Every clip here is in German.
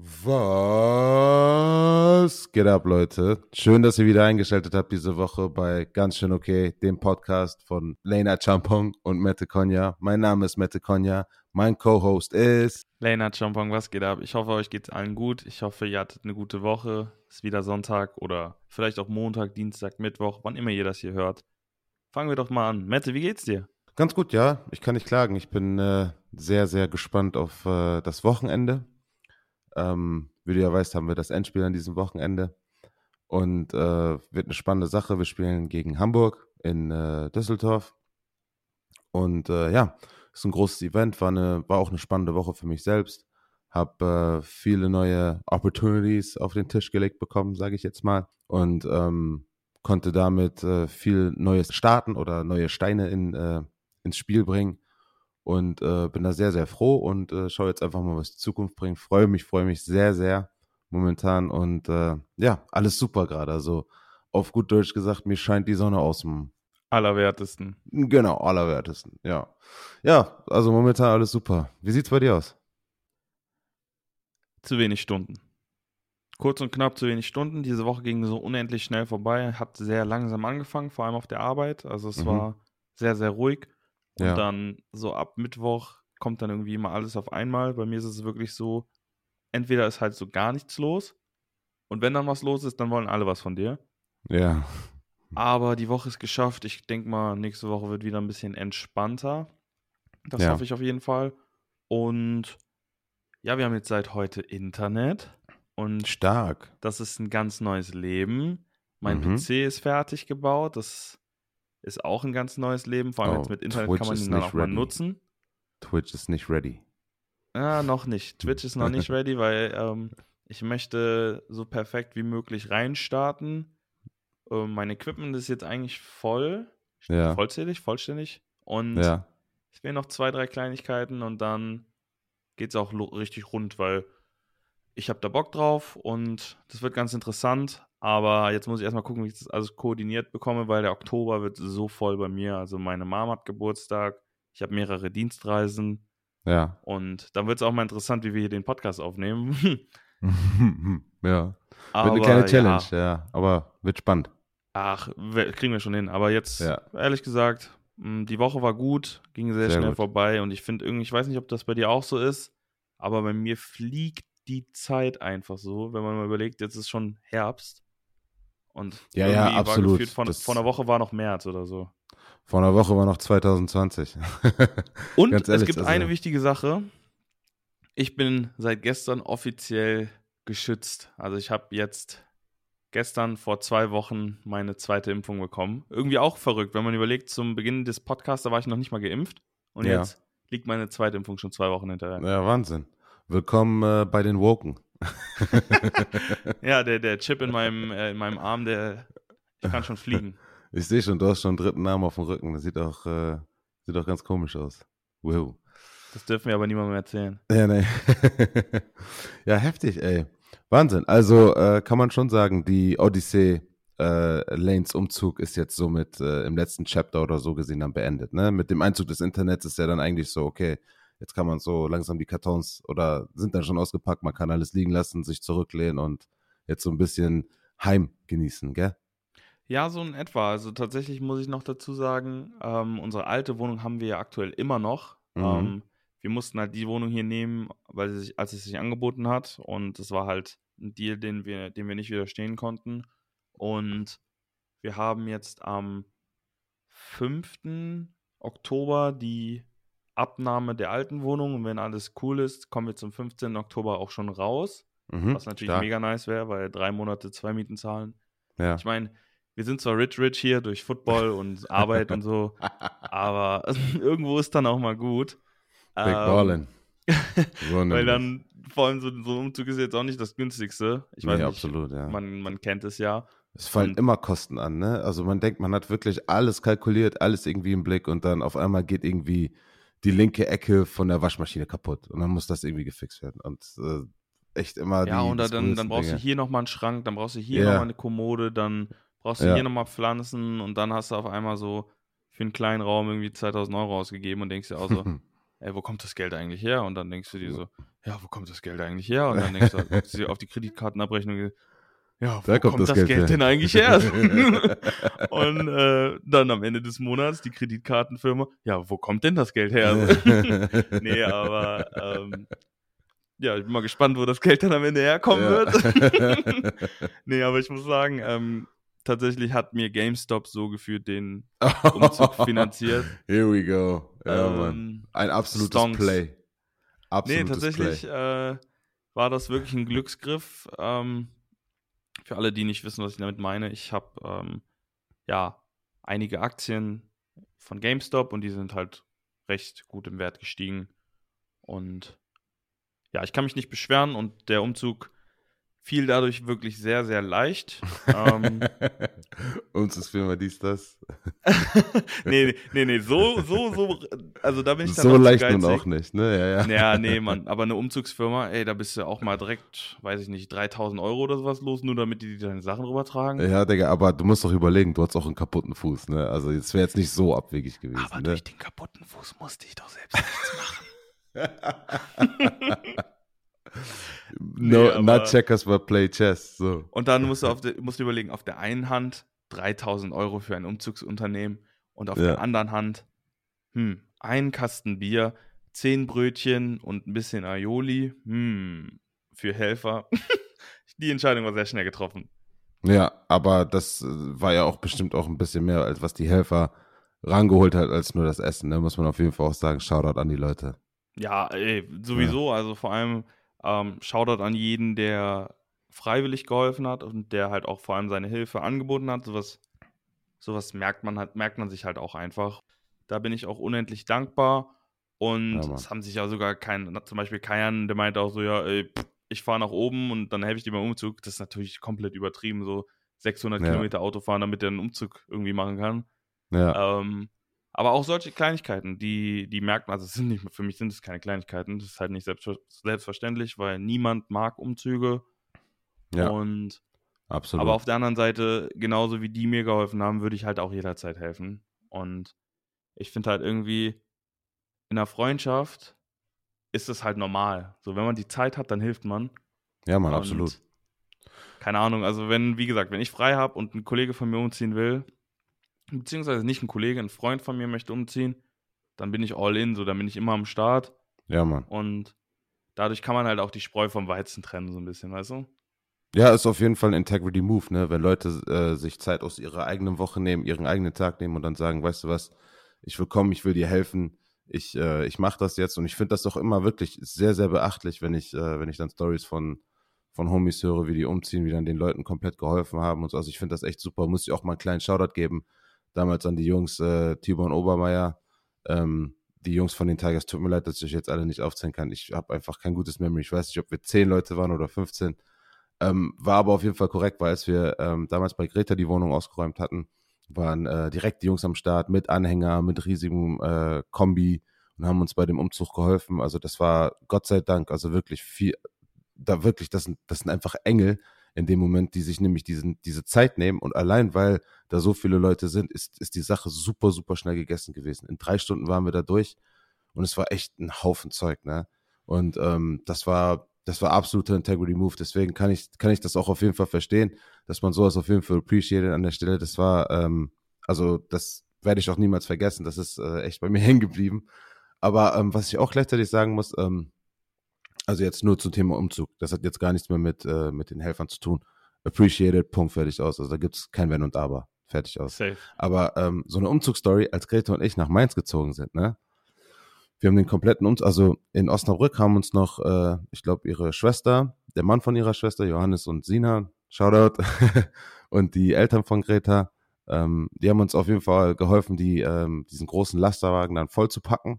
Was geht ab, Leute? Schön, dass ihr wieder eingeschaltet habt diese Woche bei Ganz schön okay, dem Podcast von Lena Champong und Mette Konya. Mein Name ist Mette Konya. Mein Co-Host ist Lena Champong. Was geht ab? Ich hoffe, euch geht's allen gut. Ich hoffe, ihr hattet eine gute Woche. Ist wieder Sonntag oder vielleicht auch Montag, Dienstag, Mittwoch, wann immer ihr das hier hört. Fangen wir doch mal an. Mette, wie geht's dir? Ganz gut, ja. Ich kann nicht klagen. Ich bin äh, sehr, sehr gespannt auf äh, das Wochenende. Ähm, wie du ja weißt, haben wir das Endspiel an diesem Wochenende. Und äh, wird eine spannende Sache. Wir spielen gegen Hamburg in äh, Düsseldorf. Und äh, ja, ist ein großes Event, war, eine, war auch eine spannende Woche für mich selbst. Habe äh, viele neue Opportunities auf den Tisch gelegt bekommen, sage ich jetzt mal. Und ähm, konnte damit äh, viel Neues starten oder neue Steine in, äh, ins Spiel bringen und äh, bin da sehr, sehr froh und äh, schaue jetzt einfach mal, was die Zukunft bringt. Freue mich, freue mich sehr, sehr momentan und äh, ja, alles super gerade. Also auf gut Deutsch gesagt, mir scheint die Sonne aus dem Allerwertesten. Genau, allerwertesten, ja. Ja, also momentan alles super. Wie sieht's bei dir aus? Zu wenig Stunden. Kurz und knapp zu wenig Stunden. Diese Woche ging so unendlich schnell vorbei. Hat sehr langsam angefangen, vor allem auf der Arbeit. Also es mhm. war sehr, sehr ruhig. Und ja. dann so ab Mittwoch kommt dann irgendwie immer alles auf einmal. Bei mir ist es wirklich so, entweder ist halt so gar nichts los und wenn dann was los ist, dann wollen alle was von dir. Ja. Aber die Woche ist geschafft. Ich denke mal, nächste Woche wird wieder ein bisschen entspannter. Das ja. hoffe ich auf jeden Fall. Und ja, wir haben jetzt seit heute Internet. Und Stark. Das ist ein ganz neues Leben. Mein mhm. PC ist fertig gebaut. Das ist auch ein ganz neues Leben. Vor allem oh, jetzt mit Internet Twitch kann man ihn dann auch ready. mal nutzen. Twitch ist nicht ready. Ja, noch nicht. Twitch ist noch nicht ready, weil ähm, ich möchte so perfekt wie möglich reinstarten. Ähm, mein Equipment ist jetzt eigentlich voll. Ja. Vollzählig, vollständig. Und ja. es fehlen noch zwei, drei Kleinigkeiten und dann geht es auch richtig rund, weil ich habe da Bock drauf und das wird ganz interessant. Aber jetzt muss ich erstmal gucken, wie ich das alles koordiniert bekomme, weil der Oktober wird so voll bei mir. Also meine Mom hat Geburtstag, ich habe mehrere Dienstreisen. Ja. Und dann wird es auch mal interessant, wie wir hier den Podcast aufnehmen. ja. Aber, wird eine kleine Challenge, ja. ja. Aber wird spannend. Ach, kriegen wir schon hin. Aber jetzt, ja. ehrlich gesagt, hm, die Woche war gut, ging sehr, sehr schnell gut. vorbei. Und ich finde irgendwie, ich weiß nicht, ob das bei dir auch so ist, aber bei mir fliegt die Zeit einfach so, wenn man mal überlegt, jetzt ist schon Herbst. Und ja, ja, absolut. Gefühlt, von, vor einer Woche war noch März oder so. Vor einer Woche war noch 2020. Und ehrlich, es gibt also, eine wichtige Sache. Ich bin seit gestern offiziell geschützt. Also ich habe jetzt gestern vor zwei Wochen meine zweite Impfung bekommen. Irgendwie auch verrückt, wenn man überlegt, zum Beginn des Podcasts, da war ich noch nicht mal geimpft. Und ja. jetzt liegt meine zweite Impfung schon zwei Wochen hinterher. Ja, Wahnsinn. Willkommen äh, bei den Woken. ja, der, der Chip in meinem, äh, in meinem Arm, der ich kann schon fliegen. Ich sehe schon, du hast schon einen dritten Arm auf dem Rücken. Das sieht auch, äh, sieht auch ganz komisch aus. Wow. Das dürfen wir aber niemandem erzählen. Ja, nee. ja, heftig, ey. Wahnsinn. Also äh, kann man schon sagen, die Odyssey äh, Lanes Umzug ist jetzt somit äh, im letzten Chapter oder so gesehen dann beendet. Ne? Mit dem Einzug des Internets ist ja dann eigentlich so, okay, Jetzt kann man so langsam die Kartons oder sind dann schon ausgepackt, man kann alles liegen lassen, sich zurücklehnen und jetzt so ein bisschen Heim genießen, gell? Ja, so in etwa. Also tatsächlich muss ich noch dazu sagen, ähm, unsere alte Wohnung haben wir ja aktuell immer noch. Mhm. Ähm, wir mussten halt die Wohnung hier nehmen, weil sie sich, als es sich angeboten hat. Und es war halt ein Deal, den wir, den wir nicht widerstehen konnten. Und wir haben jetzt am 5. Oktober die Abnahme der alten Wohnung und wenn alles cool ist, kommen wir zum 15. Oktober auch schon raus. Mhm, was natürlich stark. mega nice wäre, weil drei Monate zwei Mieten zahlen. Ja. Ich meine, wir sind zwar rich rich hier durch Football und Arbeit und so, aber irgendwo ist dann auch mal gut. Big ähm, Ballin. weil dann, vor allem so, so, ein Umzug ist jetzt auch nicht das günstigste. Ich weiß nee, nicht, absolut, ja. Man, man kennt es ja. Es fallen und, immer Kosten an, ne? Also man denkt, man hat wirklich alles kalkuliert, alles irgendwie im Blick und dann auf einmal geht irgendwie die linke Ecke von der Waschmaschine kaputt und dann muss das irgendwie gefixt werden. Und äh, echt immer Ja, die, und dann, dann brauchst Dinge. du hier nochmal einen Schrank, dann brauchst du hier ja. nochmal eine Kommode, dann brauchst du ja. hier nochmal Pflanzen und dann hast du auf einmal so für einen kleinen Raum irgendwie 2000 Euro ausgegeben und denkst dir auch so, ey, wo kommt das Geld eigentlich her? Und dann denkst du dir so, ja, wo kommt das Geld eigentlich her? Und dann denkst du auf die Kreditkartenabrechnung, ja, wo Da kommt, kommt das das Geld Geld, denn eigentlich her? und äh, dann am Ende des Monats die Kreditkartenfirma, ja, wo kommt denn das Geld her? nee, aber ähm, ja, ich bin mal gespannt, wo das Geld dann am Ende herkommen wird. nee, aber ich muss sagen, ähm, tatsächlich hat mir GameStop so gefühlt den Umzug finanziert. Here we go. Ja, Mann. ähm, Ein absolutes Stonks. Play. nee, Absolutes tatsächlich Play. äh, war das wirklich ein Glücksgriff. Ähm, für alle, die nicht wissen, was ich damit meine, ich habe ähm, ja einige Aktien von GameStop und die sind halt recht gut im Wert gestiegen. Und ja, ich kann mich nicht beschweren und der Umzug fiel dadurch wirklich sehr, sehr leicht. ähm, Uns ist Firma dies, das. nee, nee, nee, so, so, so, also da bin ich dann So leicht nun geizig. auch nicht, ne? Ja, ja. Ja, nee, Mann. Aber eine Umzugsfirma, ey, da bist du auch mal direkt, weiß ich nicht, 3000 Euro oder sowas los, nur damit die deine Sachen rübertragen. Ja, Digga, aber du musst doch überlegen, du hast auch einen kaputten Fuß, ne? Also es wäre jetzt nicht so abwegig gewesen, Aber ne? durch den kaputten Fuß musste ich doch selbst nichts machen. No, Nee, not checkers, but play chess. So. Und dann musst du, auf der, musst du überlegen, auf der einen Hand 3000 Euro für ein Umzugsunternehmen und auf Ja. der anderen Hand, hm, ein Kasten Bier, zehn Brötchen und ein bisschen Aioli, hm, für Helfer. Die Entscheidung war sehr schnell getroffen. Ja, aber das äh, war ja auch bestimmt auch ein bisschen mehr, als was die Helfer rangeholt hat, als nur das Essen. Da muss man auf jeden Fall auch sagen, Shoutout an die Leute. Ja, ey, sowieso. Also vor allem ähm, Shoutout an jeden, der freiwillig geholfen hat und der halt auch vor allem seine Hilfe angeboten hat. Sowas, sowas merkt man halt, merkt man sich halt auch einfach. Da bin ich auch unendlich dankbar. Und Ja, es haben sich ja sogar kein, zum Beispiel Kajan, der meinte auch so, ja, ey, ich fahre nach oben und dann helfe ich dir beim Umzug. Das ist natürlich komplett übertrieben, so 600 Ja. Kilometer Auto fahren, damit er einen Umzug irgendwie machen kann. Ja, Ähm, aber auch solche Kleinigkeiten, die, die merkt man, also es sind nicht, für mich sind es keine Kleinigkeiten, das ist halt nicht selbstver selbstverständlich, weil niemand mag Umzüge. ja, Und absolut. aber auf der anderen Seite, genauso wie die mir geholfen haben, würde ich halt auch jederzeit helfen. Und ich finde halt irgendwie, in einer Freundschaft ist es halt normal. So, wenn man die Zeit hat, dann hilft man. ja, Und absolut. Keine Ahnung, also wenn, wie gesagt, wenn ich frei habe und ein Kollege von mir umziehen will, beziehungsweise nicht ein Kollege, ein Freund von mir möchte umziehen, dann bin ich all in, so, dann bin ich immer am Start Ja, Mann. und dadurch kann man halt auch die Spreu vom Weizen trennen, so ein bisschen, weißt du? Ja, ist auf jeden Fall ein Integrity Move, ne? Wenn Leute äh, sich Zeit aus ihrer eigenen Woche nehmen, ihren eigenen Tag nehmen und dann sagen, weißt du was, ich will kommen, ich will dir helfen, ich, äh, ich mache das jetzt und ich finde das doch immer wirklich sehr, sehr beachtlich, wenn ich, äh, wenn ich dann Stories von, von Homies höre, wie die umziehen, wie dann den Leuten komplett geholfen haben und so. Also ich finde das echt super. Muss ich auch mal einen kleinen Shoutout geben. Damals an die Jungs, äh, Tibor Obermeier, ähm, die Jungs von den Tigers, tut mir leid, dass ich euch jetzt alle nicht aufzählen kann. Ich habe einfach kein gutes Memory. Ich weiß nicht, ob wir zehn Leute waren oder 15. Ähm, war aber auf jeden Fall korrekt, weil als wir ähm, damals bei Greta die Wohnung ausgeräumt hatten, waren äh, direkt die Jungs am Start mit Anhänger, mit riesigem äh, Kombi und haben uns bei dem Umzug geholfen. Also das war Gott sei Dank, also wirklich viel, da wirklich, das sind, das sind einfach Engel in dem Moment, die sich nämlich diesen, diese Zeit nehmen und allein weil da so viele Leute sind, ist, ist die Sache super, super schnell gegessen gewesen. In drei Stunden waren wir da durch und es war echt ein Haufen Zeug, ne? Und ähm, das war, das war absoluter Integrity Move. Deswegen kann ich, kann ich das auch auf jeden Fall verstehen, dass man sowas auf jeden Fall appreciated an der Stelle. Das war, ähm, also das werde ich auch niemals vergessen. Das ist äh, echt bei mir hängen geblieben. Aber ähm, was ich auch gleichzeitig sagen muss, ähm, also jetzt nur zum Thema Umzug. Das hat jetzt gar nichts mehr mit, äh, mit den Helfern zu tun. Appreciated, Punkt, fertig aus. Also da gibt's kein Wenn und Aber. Fertig aus. Safe. Aber ähm, so eine Umzugsstory, als Greta und ich nach Mainz gezogen sind, ne? Wir haben den kompletten Umzug, also in Osnabrück haben uns noch, äh, ich glaube, ihre Schwester, der Mann von ihrer Schwester, Johannes und Sina, Shoutout, und die Eltern von Greta, ähm, die haben uns auf jeden Fall geholfen, die, ähm, diesen großen Lasterwagen dann voll zu packen.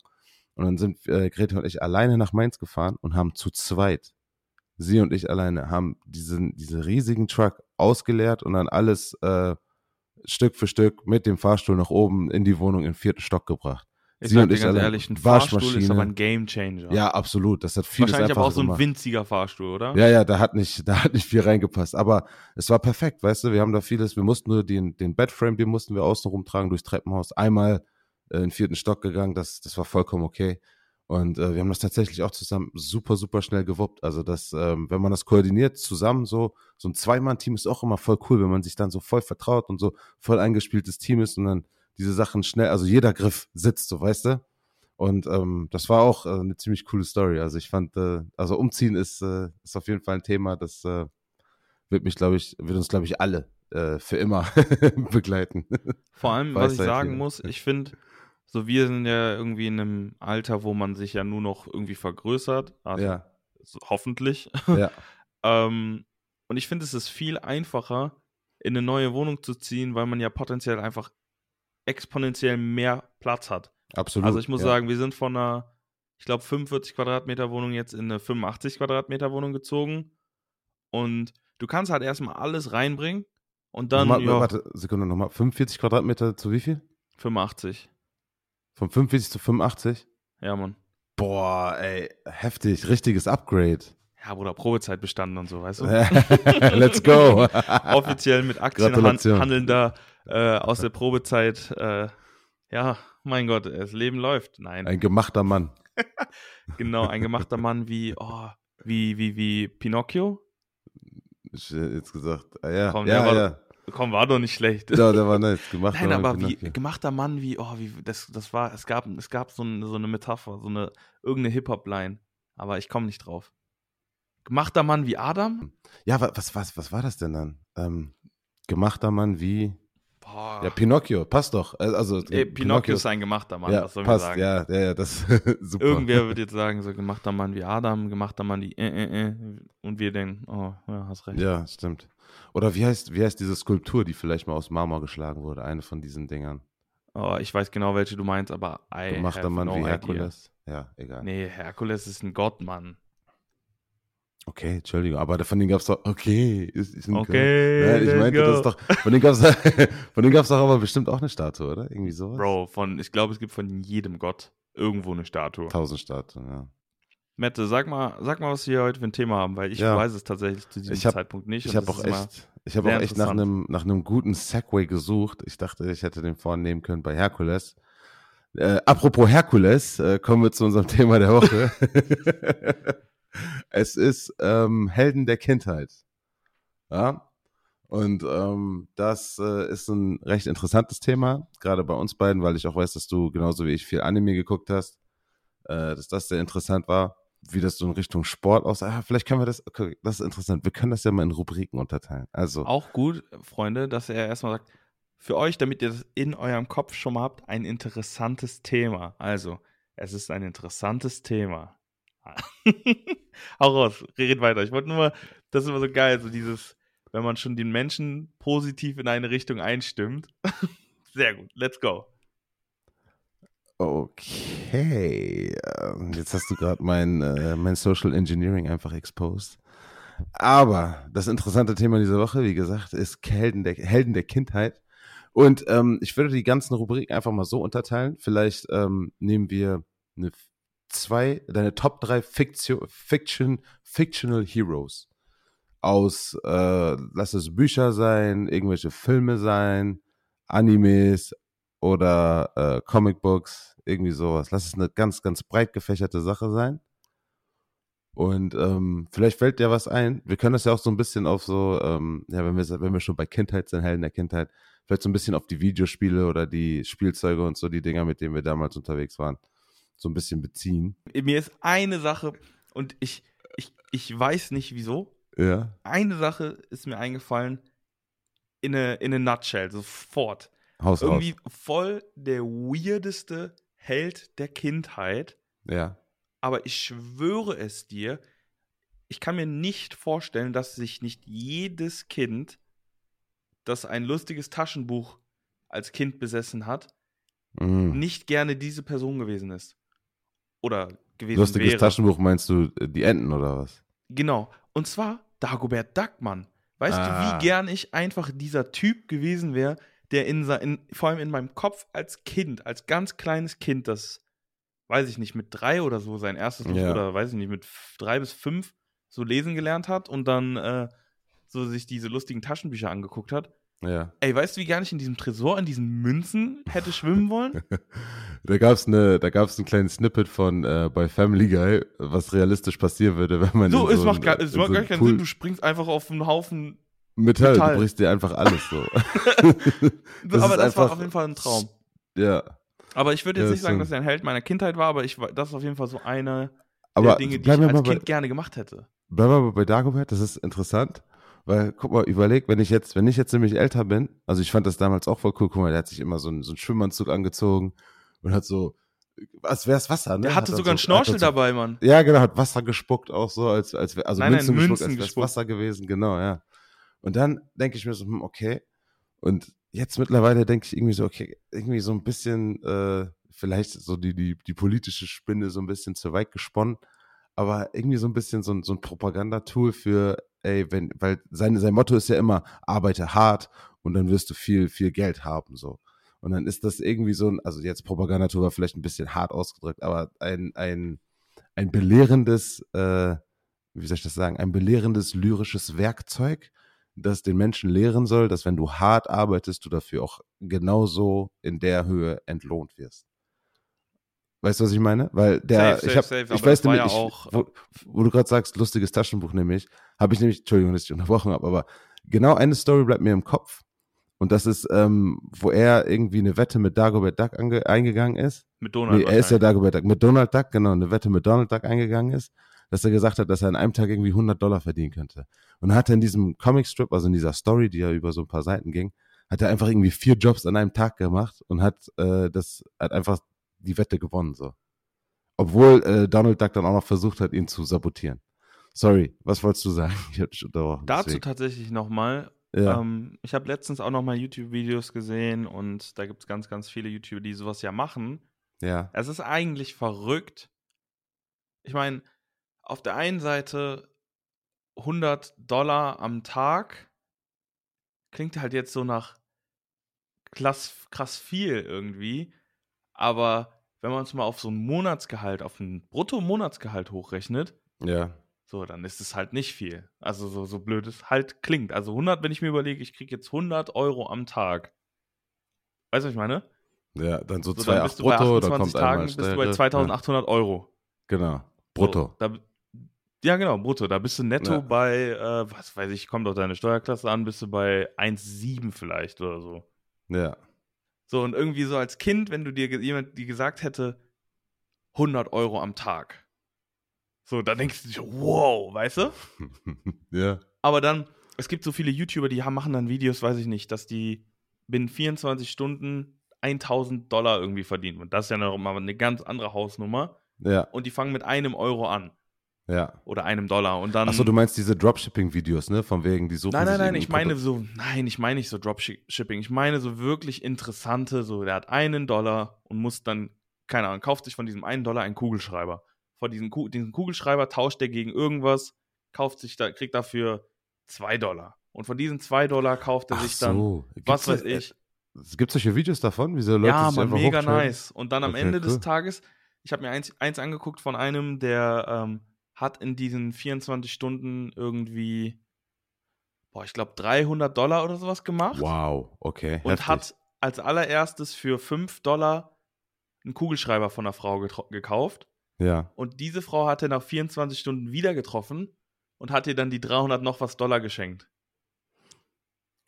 Und dann sind äh, Greta und ich alleine nach Mainz gefahren und haben zu zweit, sie und ich alleine, haben diesen, diesen riesigen Truck ausgeleert und dann alles äh, Stück für Stück mit dem Fahrstuhl nach oben in die Wohnung im vierten Stock gebracht. Ich Sie sag und dir ich ganz ehrlich, ein Fahrstuhl ist aber ein Game Changer. Ja, absolut. Das hat vieles Wahrscheinlich aber auch so ein gemacht. winziger Fahrstuhl, oder? Ja, ja, da hat nicht, da hat nicht viel reingepasst. Aber es war perfekt, weißt du, wir haben da vieles, wir mussten nur den, den Bedframe, den mussten wir außen rumtragen durchs Treppenhaus. Einmal äh, in den vierten Stock gegangen, das, das war vollkommen okay. Und äh, wir haben das tatsächlich auch zusammen super, super schnell gewuppt. Also, das, ähm, wenn man das koordiniert zusammen, so, so ein Zweimann-Team ist auch immer voll cool, wenn man sich dann so voll vertraut und so voll eingespieltes Team ist und dann diese Sachen schnell, also jeder Griff sitzt, so weißt du. Und ähm, das war auch äh, eine ziemlich coole Story. Also ich fand, äh, also umziehen ist, äh, ist auf jeden Fall ein Thema, das äh, wird mich, glaube ich, wird uns, glaube ich, alle äh, für immer begleiten. Vor allem, was ich sagen muss, ich finde, so, wir sind ja irgendwie in einem Alter, wo man sich ja nur noch irgendwie vergrößert. Also ja. hoffentlich. Ja. ähm, und ich finde, es ist viel einfacher, in eine neue Wohnung zu ziehen, weil man ja potenziell einfach exponentiell mehr Platz hat. Absolut. Also ich muss ja. sagen, wir sind von einer, ich glaube, 45 Quadratmeter Wohnung jetzt in eine 85 Quadratmeter Wohnung gezogen. Und du kannst halt erstmal alles reinbringen und dann. Nochmal, ja, warte, Sekunde nochmal. 45 Quadratmeter zu wie viel? 85. Von 45 zu 85? Ja, Mann. Boah, ey, heftig, richtiges Upgrade. Ja, Bruder, Probezeit bestanden und so, weißt du? Let's go. Offiziell mit Aktien handelnder äh, aus der Probezeit. Äh, ja, mein Gott, das Leben läuft. Nein. Ein gemachter Mann. genau, ein gemachter Mann wie, oh, wie, wie, wie Pinocchio. Ich, jetzt gesagt, ah, ja, Komm, ja, ja. Komm, war doch nicht schlecht. Ja, der war nett. Gemacht Nein, aber wie, gemachter Mann, wie, oh, wie, das, das war, es gab, es gab so, ein, so eine Metapher, so eine, irgendeine Hip-Hop-Line. Aber ich komme nicht drauf. Gemachter Mann wie Adam? Ja, was, was, was war das denn dann? Ähm, gemachter Mann wie. Boah. Ja, Pinocchio, passt doch. Äh, also, Ey, Pinocchio, ist ein gemachter Mann, ja, was soll passt, sagen? Ja, ja, das super. Irgendwer wird jetzt sagen, so gemachter Mann wie Adam, gemachter Mann wie äh, äh, äh. Und wir denken, oh, ja, hast recht. Ja, stimmt. Oder wie heißt, wie heißt diese Skulptur, die vielleicht mal aus Marmor geschlagen wurde? Eine von diesen Dingern. Oh, ich weiß genau, welche du meinst, aber I Gemachter Mann no wie Herkules. Ja, egal. Nee, Herkules ist ein Gott, Mann. Okay, Entschuldigung, aber von denen gab es doch, okay, ist, ist Okay, Nein, ich meinte go. das doch, von denen gab es doch aber bestimmt auch eine Statue, oder? Irgendwie sowas? Bro, von, ich glaube, es gibt von jedem Gott irgendwo eine Statue. Tausend Statuen, ja. Mette, sag mal, sag mal, was wir heute für ein Thema haben, weil ich ja. weiß es tatsächlich zu diesem hab, Zeitpunkt nicht. Ich habe auch echt, ich habe auch echt nach einem, nach einem guten Segway gesucht. Ich dachte, ich hätte den vornehmen können bei Herkules. Äh, apropos Herkules, äh, kommen wir zu unserem Thema der Woche. es ist ähm, Helden der Kindheit. Ja. Und ähm, das äh, ist ein recht interessantes Thema, gerade bei uns beiden, weil ich auch weiß, dass du genauso wie ich viel Anime geguckt hast, äh, dass das sehr interessant war wie das so in Richtung Sport aussah. Ah, vielleicht können wir das, okay, das ist interessant. Wir können das ja mal in Rubriken unterteilen. Also. Auch gut, Freunde, dass er erstmal sagt, für euch, damit ihr das in eurem Kopf schon mal habt, ein interessantes Thema. Also, es ist ein interessantes Thema. Hau raus, red weiter. Ich wollte nur mal, das ist immer so geil, so dieses, wenn man schon den Menschen positiv in eine Richtung einstimmt. Sehr gut, let's go. Okay. Ähm, jetzt hast du gerade mein, äh, mein Social Engineering einfach exposed. Aber das interessante Thema dieser Woche, wie gesagt, ist Helden der, Helden der Kindheit. Und ähm, ich würde die ganzen Rubriken einfach mal so unterteilen. Vielleicht ähm, nehmen wir eine zwei, deine Top 3 Fiction, Fiction, Fictional Heroes aus, äh, lass es Bücher sein, irgendwelche Filme sein, Animes, oder äh, Comicbooks, irgendwie sowas. Lass es eine ganz, ganz breit gefächerte Sache sein. Und ähm, vielleicht fällt dir was ein. Wir können das ja auch so ein bisschen auf so, ähm, ja, wenn wir, wenn wir schon bei Kindheit sind, Helden der Kindheit, vielleicht so ein bisschen auf die Videospiele oder die Spielzeuge und so die Dinger, mit denen wir damals unterwegs waren, so ein bisschen beziehen. Mir ist eine Sache, und ich, ich, ich weiß nicht wieso. Ja. Eine Sache ist mir eingefallen, in a, in a nutshell, sofort. Haus irgendwie raus. voll der weirdeste Held der Kindheit. Ja. Aber ich schwöre es dir, ich kann mir nicht vorstellen, dass sich nicht jedes Kind, das ein lustiges Taschenbuch als Kind besessen hat, mhm. nicht gerne diese Person gewesen ist. Oder gewesen Lustiges wäre. Taschenbuch meinst du äh, die Enten oder was? Genau. Und zwar Dagobert Duckmann. Weißt ah. du, wie ah. gern ich einfach dieser Typ gewesen wäre, der in, in, vor allem in meinem Kopf als Kind, als ganz kleines Kind, das, weiß ich nicht, mit drei oder so sein erstes ja. oder weiß ich nicht, mit drei bis fünf so lesen gelernt hat und dann äh, so sich diese lustigen Taschenbücher angeguckt hat. Ja. Ey, weißt du, wie gar nicht in diesem Tresor, in diesen Münzen hätte schwimmen wollen? da gab es ne, da gab's einen kleinen Snippet von äh, bei Family Guy, was realistisch passieren würde, wenn man. So, in es macht, gar, es macht so gar einen keinen Pool- Sinn, du springst einfach auf einen Haufen. Metall, Metall. du brichst dir einfach alles so. Das aber das war einfach- auf jeden Fall ein Traum. ja. Aber ich würde jetzt Ja, nicht sagen, so. dass er ein Held meiner Kindheit war, aber ich, war- das ist auf jeden Fall so eine Aber der Dinge, die ich als bei, Kind gerne gemacht hätte. bleiben wir mal bei Dagobert, das ist interessant. Weil, guck mal, überleg, wenn ich jetzt, wenn ich jetzt nämlich älter bin, also ich fand das damals auch voll cool, guck mal, der hat sich immer so einen, so einen Schwimmanzug angezogen und hat so, als wär's Wasser, ne? Der Hat hatte dann sogar einen so, Schnorchel hat dann so, dabei, Mann. Ja, genau, hat Wasser gespuckt auch so, als, als wär, also Nein, nein, Münzen, gespuckt, Münzen als wär's. Wasser gewesen, genau, ja. Und dann denke ich mir so, hm, okay. Und jetzt mittlerweile denke ich irgendwie so, okay, irgendwie so ein bisschen, äh, vielleicht so die, die, die politische Spinne so ein bisschen zu weit gesponnen, aber irgendwie so ein bisschen so ein, so ein Propagandatool für, ey, wenn, weil sein, sein Motto ist ja immer, arbeite hart und dann wirst du viel, viel Geld haben, so. Und dann ist das irgendwie so ein, also jetzt Propagandatool war vielleicht ein bisschen hart ausgedrückt, aber ein, ein, ein belehrendes, äh, wie soll ich das sagen, ein belehrendes lyrisches Werkzeug, das den Menschen lehren soll, dass wenn du hart arbeitest, du dafür auch genauso in der Höhe entlohnt wirst. Weißt du, was ich meine? Weil der, Safe, ich, hab, safe, safe, ich weiß nämlich, ja ich, auch- wo, wo du gerade sagst, lustiges Taschenbuch nämlich, habe ich nämlich, Entschuldigung, dass ich unterbrochen habe, aber genau eine Story bleibt mir im Kopf. Und das ist, ähm, wo er irgendwie eine Wette mit Dagobert Duck ange eingegangen ist. Mit Donald. Nee, er ist ja. Dagobert Duck. Mit Donald Duck, genau, eine Wette mit Donald Duck eingegangen ist, dass er gesagt hat, dass er an einem Tag irgendwie 100 Dollar verdienen könnte. Und hat er in diesem Comicstrip, also in dieser Story, die ja über so ein paar Seiten ging, hat er einfach irgendwie vier Jobs an einem Tag gemacht und hat äh, das hat einfach die Wette gewonnen so. Obwohl äh, Donald Duck dann auch noch versucht hat, ihn zu sabotieren. Sorry, was wolltest du sagen? Ich hab dich unterbrochen. Dazu deswegen. tatsächlich nochmal. ja. Ähm, ich habe letztens auch nochmal YouTube-Videos gesehen und da gibt es ganz, ganz viele YouTuber, die sowas ja machen. ja, Es ist eigentlich verrückt. Ich meine, auf der einen Seite 100 Dollar am Tag klingt halt jetzt so nach krass, krass viel irgendwie. Aber wenn man es mal auf so ein Monatsgehalt, auf ein Brutto-Monatsgehalt hochrechnet, ja, so, dann ist es halt nicht viel. Also so, so blöd es halt klingt. Also 100, wenn ich mir überlege, ich kriege jetzt 100 Euro am Tag. Weißt du, was ich meine? ja, dann so So, zwei dann brutto, dann 28 kommt Tagen einmal bist du bei Steuergriff, 2800 Euro. Ja, genau, brutto. So, da, ja, genau, brutto. Da bist du netto Ja. bei, äh, was weiß ich, kommt auf deine Steuerklasse an, bist du bei 1,7 vielleicht oder so. Ja, So, und irgendwie so als Kind, wenn du dir jemand die gesagt hätte, 100 Euro am Tag. So, dann denkst du dir, wow, weißt du? ja, Aber dann, es gibt so viele YouTuber, die haben, machen dann Videos, weiß ich nicht, dass die binnen 24 Stunden 1000 Dollar irgendwie verdienen. Und das ist ja noch mal eine ganz andere Hausnummer. ja, Und die fangen mit einem Euro an. Ja. Oder einem Dollar. Und dann. Achso, du meinst diese Dropshipping-Videos, ne? Von wegen, die suchen Nein, nein, nein, ich meine Produkt- so, nein, ich meine nicht so Dropshipping. Ich meine so wirklich interessante, so, der hat einen Dollar und muss dann, keine Ahnung, kauft sich von diesem einen Dollar einen Kugelschreiber. Von diesem, Ku diesen Kugelschreiber tauscht er gegen irgendwas, kauft sich da, kriegt dafür zwei Dollar. Und von diesen zwei Dollar kauft er Ach sich dann, so. was Gibt's, weiß äh, ich. Es gibt solche Videos davon, wie so Leute ja, man, mega nice. Und dann am Okay, Ende des cool. Tages, ich habe mir eins, eins angeguckt von einem, der ähm, hat in diesen 24 Stunden irgendwie, boah, ich glaube 300 Dollar oder sowas gemacht. Wow, okay. und heftig. hat als allererstes für 5 Dollar einen Kugelschreiber von einer Frau gekauft. Ja. Und diese Frau hat er nach 24 Stunden wieder getroffen und hat ihr dann die 300 noch was Dollar geschenkt.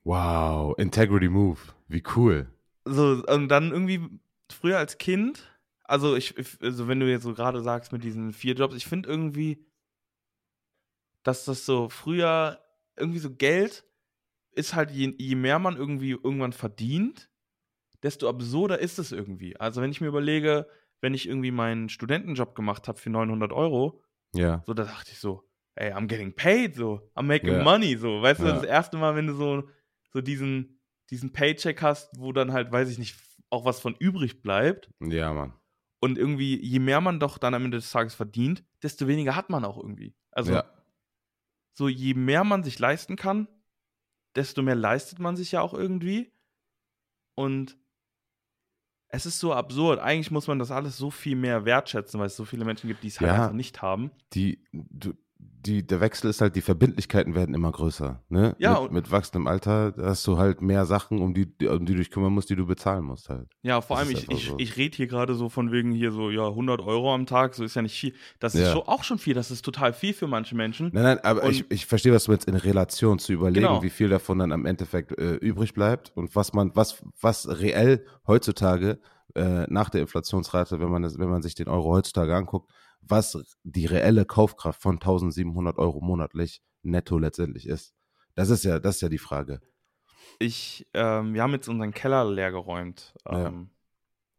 Wow, Integrity Move. Wie cool. So, und dann irgendwie früher als Kind, also ich, also wenn du jetzt so gerade sagst mit diesen vier Jobs, ich finde irgendwie, dass das so früher irgendwie so Geld ist halt, je, je mehr man irgendwie irgendwann verdient, desto absurder ist es irgendwie. Also wenn ich mir überlege, wenn ich irgendwie meinen Studentenjob gemacht habe für 900 Euro, Ja. so da dachte ich so, ey, I'm getting paid, so, I'm making Ja. money, so, weißt du, Ja. das erste Mal, wenn du so, so diesen, diesen Paycheck hast, wo dann halt, weiß ich nicht, auch was von übrig bleibt Ja, Mann. Und irgendwie, je mehr man doch dann am Ende des Tages verdient, desto weniger hat man auch irgendwie. Also, ja. so je mehr man sich leisten kann, desto mehr leistet man sich ja auch irgendwie und es ist so absurd. Eigentlich muss man das alles so viel mehr wertschätzen, weil es so viele Menschen gibt, die es halt Ja. einfach nicht haben. Die, du, die, der Wechsel ist halt, die Verbindlichkeiten werden immer größer. Ne? Ja, mit, mit wachsendem Alter hast du halt mehr Sachen, um die, um die du dich kümmern musst, die du bezahlen musst halt. Ja, vor Das allem, ist ich, ich, so. ich rede hier gerade so von wegen hier so, ja, 100 Euro am Tag, so ist ja nicht viel. Das ist Ja. schon, auch schon viel, das ist total viel für manche Menschen. Nein, nein, aber Und- ich, ich verstehe, was du jetzt in Relation zu überlegen, Genau. wie viel davon dann am Endeffekt äh, übrig bleibt und was man, was, was reell heutzutage äh, nach der Inflationsrate, wenn man das, wenn man sich den Euro heutzutage anguckt, was die reelle Kaufkraft von 1700 Euro monatlich netto letztendlich ist. Das ist ja, das ist ja die Frage. Ich, ähm, wir haben jetzt unseren Keller leer geräumt, Ja. ähm,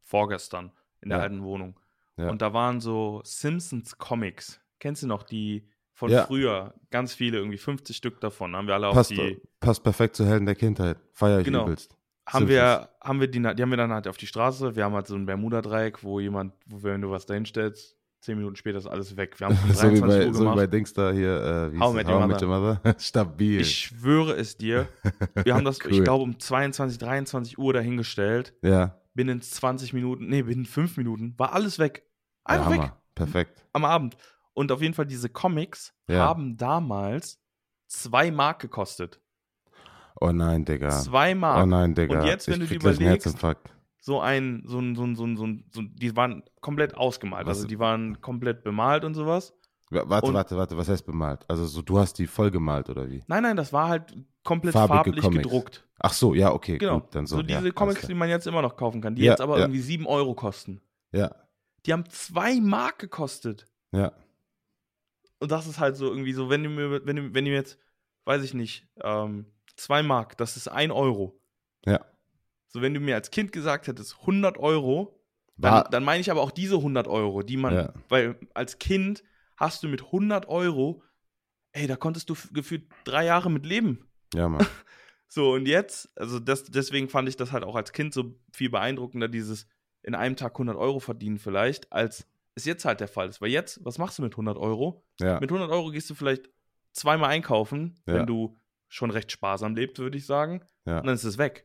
vorgestern in der Ja. alten Wohnung. Ja. Und da waren so Simpsons Comics. Kennst du noch die von Ja. früher? Ganz viele, irgendwie 50 Stück davon. Haben wir alle auf Passt, die, passt perfekt zu Helden der Kindheit. Feier ich Genau. übelst. haben Simpsons. wir, haben wir die, die haben wir dann halt auf die Straße. Wir haben halt so ein Bermuda-Dreieck, wo jemand, wo wenn du was dahin stellst, zehn Minuten später ist alles weg. Wir haben um So wie 23 bei, Uhr so wie bei Dings da hier, äh, wie How? Your How Your Mother. Stabil. Ich schwöre es dir. Wir haben das, ich Cool. glaube, um 22, 23 Uhr dahingestellt. ja, Binnen 20 Minuten, nee, binnen 5 Minuten war alles weg. ja Einfach weg Hammer. Perfekt. am Abend. Und auf jeden Fall, diese Comics Ja. haben damals 2 Mark gekostet. Oh nein, Digga. 2 Mark. Oh nein, Digga. Und jetzt, wenn ich du dir überlegst. So ein, so ein, so ein, so ein, so ein, so ein, die waren komplett ausgemalt. Was- Also die waren komplett bemalt und sowas. Wa- Warte, und- warte, warte, was heißt bemalt? Also so, du hast die voll gemalt oder wie? Nein, nein, das war halt komplett Farbige farblich Comics. gedruckt. Ach so, ja, okay, Genau. gut, dann so. so ja, diese alles Comics, die man jetzt immer noch kaufen kann, die Ja, jetzt aber ja. irgendwie 7 Euro kosten. Ja, Die haben 2 Mark gekostet. ja, Und das ist halt so irgendwie so, wenn du mir, wenn du, wenn du jetzt, weiß ich nicht, ähm, 2 Mark, das ist 1 Euro. ja. So, wenn du mir als Kind gesagt hättest, 100 Euro, dann, dann meine ich aber auch diese 100 Euro, die man, Ja. weil als Kind hast du mit 100 Euro, ey, da konntest du gefühlt drei Jahre mit leben. ja, Mann. So, und jetzt, also das, deswegen fand ich das halt auch als Kind so viel beeindruckender, dieses in einem Tag 100 Euro verdienen vielleicht, als es jetzt halt der Fall ist. Weil jetzt, was machst du mit 100 Euro? Ja, Mit 100 Euro gehst du vielleicht zweimal einkaufen, Ja. wenn du schon recht sparsam lebst, würde ich sagen. ja. Und dann ist es weg.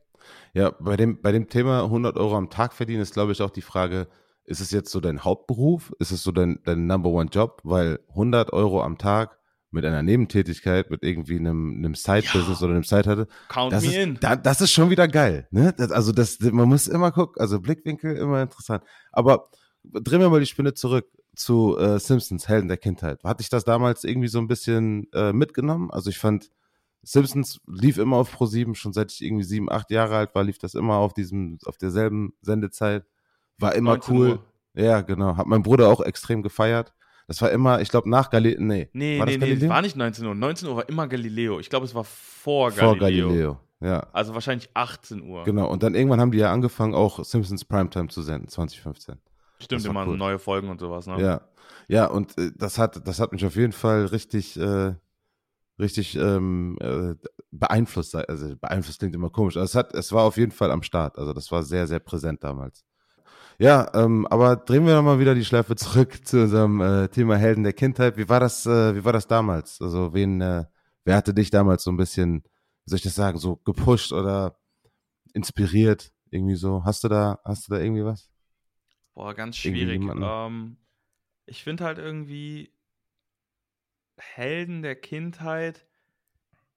Ja, bei dem, bei dem Thema 100 Euro am Tag verdienen ist, glaube ich, auch die Frage, ist es jetzt so dein Hauptberuf? Ist es so dein, dein Number One Job? Weil 100 Euro am Tag mit einer Nebentätigkeit, mit irgendwie einem, einem Side-Business Ja. oder einem Side-Hatte, Count das me ist, in. da, das ist schon wieder geil. Ne? Das, also das, man muss immer gucken, also Blickwinkel immer interessant. Aber drehen wir mal die Spinne zurück zu äh, Simpsons, Helden der Kindheit. Hatte ich das damals irgendwie so ein bisschen äh, mitgenommen? Also ich fand, Simpsons lief immer auf Pro7, schon seit ich irgendwie sieben, acht Jahre alt war, lief das immer auf diesem, auf derselben Sendezeit. War immer 19 cool. Uhr. Ja, genau. Hat mein Bruder auch extrem gefeiert. Das war immer, ich glaube, nach Galileo, nee. Nee, war nee, nee, war nicht 19 Uhr. 19 Uhr war immer Galileo. Ich glaube, es war vor Galileo. Vor Galileo. Ja. Also wahrscheinlich 18 Uhr. Genau, und dann irgendwann haben die ja angefangen, auch Simpsons Primetime zu senden, 2015. Stimmt, immer cool. neue Folgen und sowas, ne? Ja, ja, und äh, das hat, das hat mich auf jeden Fall richtig, äh, richtig ähm, äh, beeinflusst. Also beeinflusst klingt immer komisch. Also es hat, es war auf jeden Fall am Start. Also das war sehr, sehr präsent damals. Ja, ähm, aber drehen wir nochmal wieder die Schleife zurück zu unserem äh, Thema Helden der Kindheit. Wie war das, äh, wie war das damals? Also wen, äh, wer hatte dich damals so ein bisschen, wie soll ich das sagen, so gepusht oder inspiriert? Irgendwie so. Hast du da, hast du da irgendwie was? Boah, ganz schwierig. Ähm, ich finde halt irgendwie Helden der Kindheit.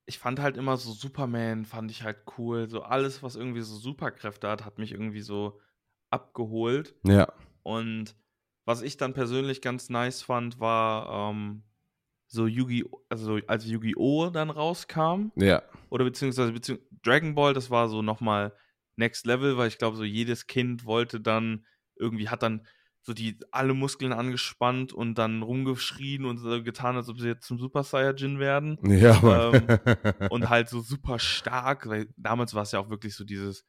Ich fand halt immer so Superman, fand ich halt cool. So alles, was irgendwie so Superkräfte hat, hat mich irgendwie so abgeholt. Ja, Und was ich dann persönlich ganz nice fand, war ähm, so Yu-Gi-Oh!, also als Yu-Gi-Oh! dann rauskam, ja, oder beziehungsweise, beziehungs Dragon Ball, das war so nochmal Next Level, weil ich glaube, so jedes Kind wollte dann irgendwie, hat dann so die alle Muskeln angespannt und dann rumgeschrien und so getan, als ob sie jetzt zum Super Saiyajin werden. ja, Mann. Und halt so super stark, weil damals war es ja auch wirklich so dieses,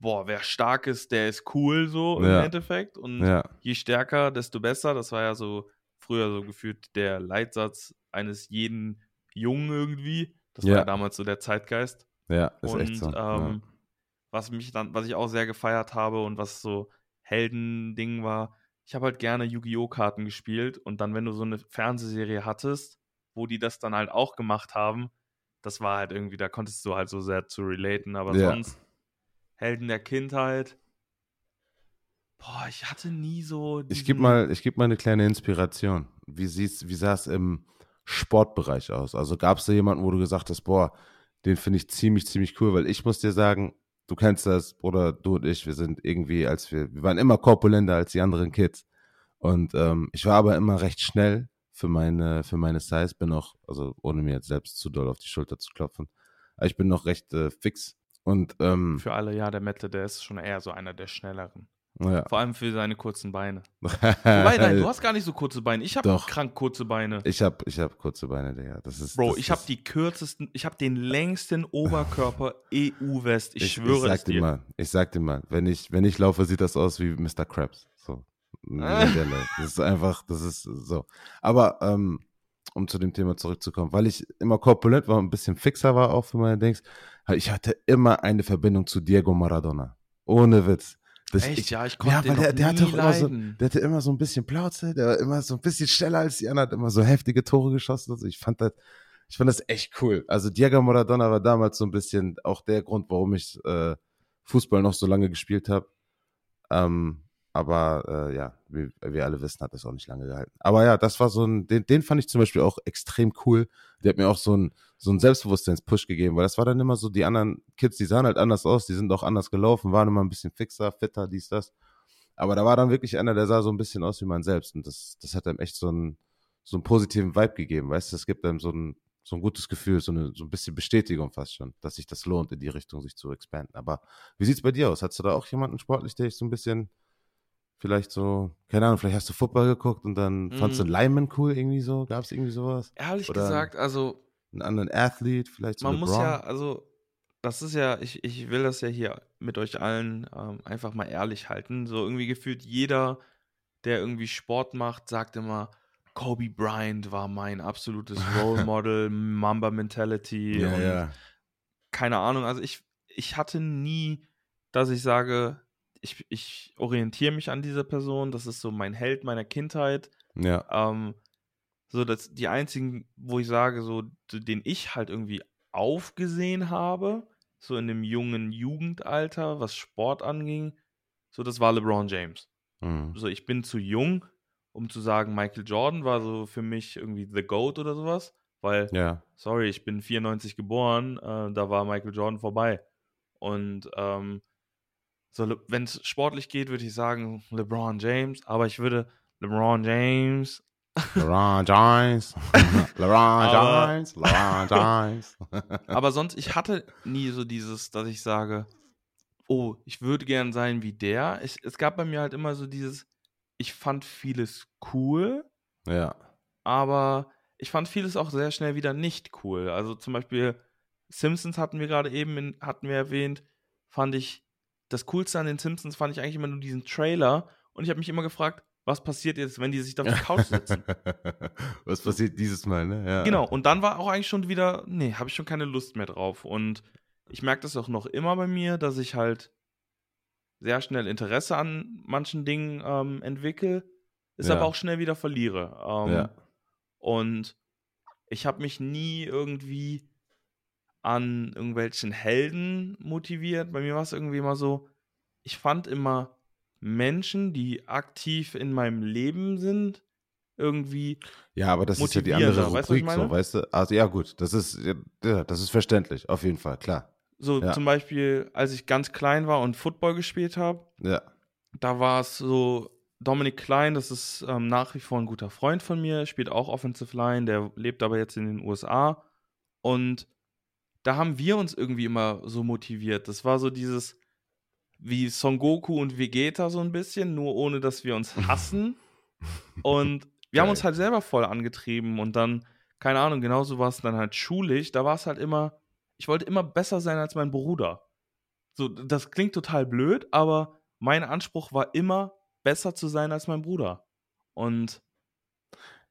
boah, wer stark ist, der ist cool so Ja. im Endeffekt. Und ja, je stärker, desto besser. Das war ja so früher so gefühlt der Leitsatz eines jeden Jungen irgendwie. Das war Ja. ja damals so der Zeitgeist. ja, ist und echt so. ähm, was mich dann, was ich auch sehr gefeiert habe und was so Heldending war, ich habe halt gerne Yu-Gi-Oh! Karten gespielt und dann, wenn du so eine Fernsehserie hattest, wo die das dann halt auch gemacht haben, das war halt irgendwie, da konntest du halt so sehr zu relaten, aber Ja. sonst Helden der Kindheit. Boah, ich hatte nie so. Ich gebe mal, ich geb mal eine kleine Inspiration. Wie, siehst, wie sah es im Sportbereich aus? Also gab es da jemanden, wo du gesagt hast, boah, den finde ich ziemlich, ziemlich cool, weil ich muss dir sagen, du kennst das, oder du und ich, wir sind irgendwie, als wir, wir waren immer korpulenter als die anderen Kids. Und ähm, ich war aber immer recht schnell für meine, für meine Size, bin auch, also ohne mir jetzt selbst zu doll auf die Schulter zu klopfen, aber ich bin noch recht äh, fix. Und ähm, Für alle, ja, der Mette, der ist schon eher so einer der schnelleren. Ja. Vor allem für seine kurzen Beine. Wobei, nein, du hast gar nicht so kurze Beine. Ich habe krank kurze Beine. ich habe ich hab kurze Beine, Digga. Das ist, Bro, das ich habe die kürzesten, ich habe den längsten Oberkörper EU-West. Ich, ich, schwöre ich sag es dir mal, ich sag dir mal, wenn ich, wenn ich laufe, sieht das aus wie Mr. Krabs. So. Das ist einfach, das ist so. Aber ähm, um zu dem Thema zurückzukommen, weil ich immer korpulent war und ein bisschen fixer war auch für meine Dings, ich hatte immer eine Verbindung zu Diego Maradona. Ohne Witz. Das, Echt, ich, ja, ich konnte ja, weil der, der hatte immer so, der hatte immer so ein bisschen Plauze, der war immer so ein bisschen schneller als die anderen, hat immer so heftige Tore geschossen. Also ich fand das, ich fand das echt cool. Also Diego Maradona war damals so ein bisschen auch der Grund, warum ich äh, Fußball noch so lange gespielt habe. Ähm, aber äh, ja, wie wir alle wissen, hat das auch nicht lange gehalten. Aber ja, das war so ein, den, den fand ich zum Beispiel auch extrem cool. Der hat mir auch so ein, so ein Selbstbewusstseins-Push gegeben, weil das war dann immer so, die anderen Kids, die sahen halt anders aus, die sind auch anders gelaufen, waren immer ein bisschen fixer, fitter, dies, das. Aber da war dann wirklich einer, der sah so ein bisschen aus wie man selbst. Und das, das hat einem echt so einen, so einen positiven Vibe gegeben, weißt du? Das gibt einem so ein, so ein gutes Gefühl, so, eine, so ein bisschen Bestätigung fast schon, dass sich das lohnt, in die Richtung sich zu expanden. Aber wie sieht's bei dir aus? Hast du da auch jemanden sportlich, der dich so ein bisschen, vielleicht so, keine Ahnung, vielleicht hast du Football geguckt und dann fandst du Mhm. Lineman cool irgendwie so? Gab's irgendwie sowas? Ehrlich Oder- gesagt, also Einen anderen Athlete, vielleicht so man muss LeBron? ja, also das ist ja, ich, ich will das ja hier mit euch allen ähm, einfach mal ehrlich halten. So irgendwie gefühlt jeder, der irgendwie Sport macht, sagt immer, Kobe Bryant war mein absolutes Role Model, Mamba Mentality ja, und ja. keine Ahnung. Also ich, ich hatte nie, dass ich sage, ich, ich orientiere mich an dieser Person, das ist so mein Held meiner Kindheit. Ja, Ähm, so, dass die einzigen, wo ich sage, so, den ich halt irgendwie aufgesehen habe, so in dem jungen Jugendalter, was Sport anging, so, das war LeBron James. mhm. So, ich bin zu jung, um zu sagen, Michael Jordan war so für mich irgendwie The GOAT oder sowas, weil, ja, sorry, ich bin 94 geboren, äh, da war Michael Jordan vorbei. Und ähm, so, wenn es sportlich geht, würde ich sagen LeBron James, aber ich würde LeBron James LeBron James, LeBron James, LeBron James. Aber sonst, ich hatte nie so dieses, dass ich sage, oh, ich würde gern sein wie der. Ich, es gab bei mir halt immer so dieses, ich fand vieles cool, ja, aber ich fand vieles auch sehr schnell wieder nicht cool. Also zum Beispiel Simpsons hatten wir gerade eben in, hatten wir erwähnt, fand ich das Coolste an den Simpsons fand ich eigentlich immer nur diesen Trailer und ich habe mich immer gefragt, was passiert jetzt, wenn die sich da auf die Couch sitzen? Was passiert dieses Mal, ne? Ja. Genau, und dann war auch eigentlich schon wieder, nee, habe ich schon keine Lust mehr drauf. Und ich merke das auch noch immer bei mir, dass ich halt sehr schnell Interesse an manchen Dingen ähm, entwickle, es Ja. aber auch schnell wieder verliere. Ähm, Ja. Und ich habe mich nie irgendwie an irgendwelchen Helden motiviert. Bei mir war es irgendwie immer so, ich fand immer Menschen, die aktiv in meinem Leben sind, irgendwie Ja, aber das ist ja die andere weißt du, Rubrik, so, weißt du? Also ja, gut, das ist, ja, das ist verständlich, auf jeden Fall, klar. So Ja. zum Beispiel, als ich ganz klein war und Football gespielt habe, Ja, da war es so, Dominik Klein, das ist ähm, nach wie vor ein guter Freund von mir, spielt auch Offensive Line, der lebt aber jetzt in den USA. Und da haben wir uns irgendwie immer so motiviert. Das war so dieses, wie Son Goku und Vegeta so ein bisschen, nur ohne dass wir uns hassen. und wir haben Geil. uns halt selber voll angetrieben und dann, keine Ahnung, genauso war es dann halt schulisch. Da war es halt immer, ich wollte immer besser sein als mein Bruder. So, das klingt total blöd, aber mein Anspruch war immer, besser zu sein als mein Bruder. Und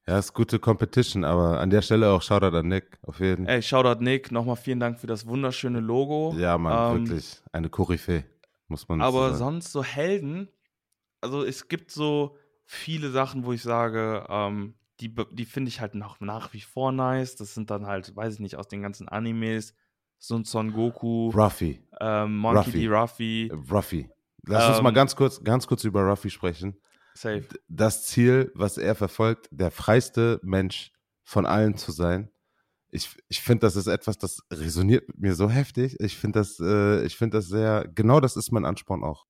ja, ist gute Competition, aber an der Stelle auch Shoutout an Nick, auf jeden Fall. ey, Shoutout Nick, nochmal vielen Dank für das wunderschöne Logo. Ja, Mann, ähm, wirklich, eine Koryphäe, muss man Aber sagen. sonst so Helden, also es gibt so viele Sachen, wo ich sage, ähm, die, die finde ich halt nach, nach wie vor nice. Das sind dann halt, weiß ich nicht, aus den ganzen Animes, so ein Son Goku, Ruffy, ähm, Monkey Ruffy. D. Ruffy, Ruffy. Lass uns Ähm, mal ganz kurz, ganz kurz über Ruffy sprechen. Safe. Das Ziel, was er verfolgt, der freiste Mensch von allen zu sein. Ich, ich finde, das ist etwas, das resoniert mit mir so heftig. Ich finde das, äh, ich finde das sehr, genau das ist mein Ansporn auch.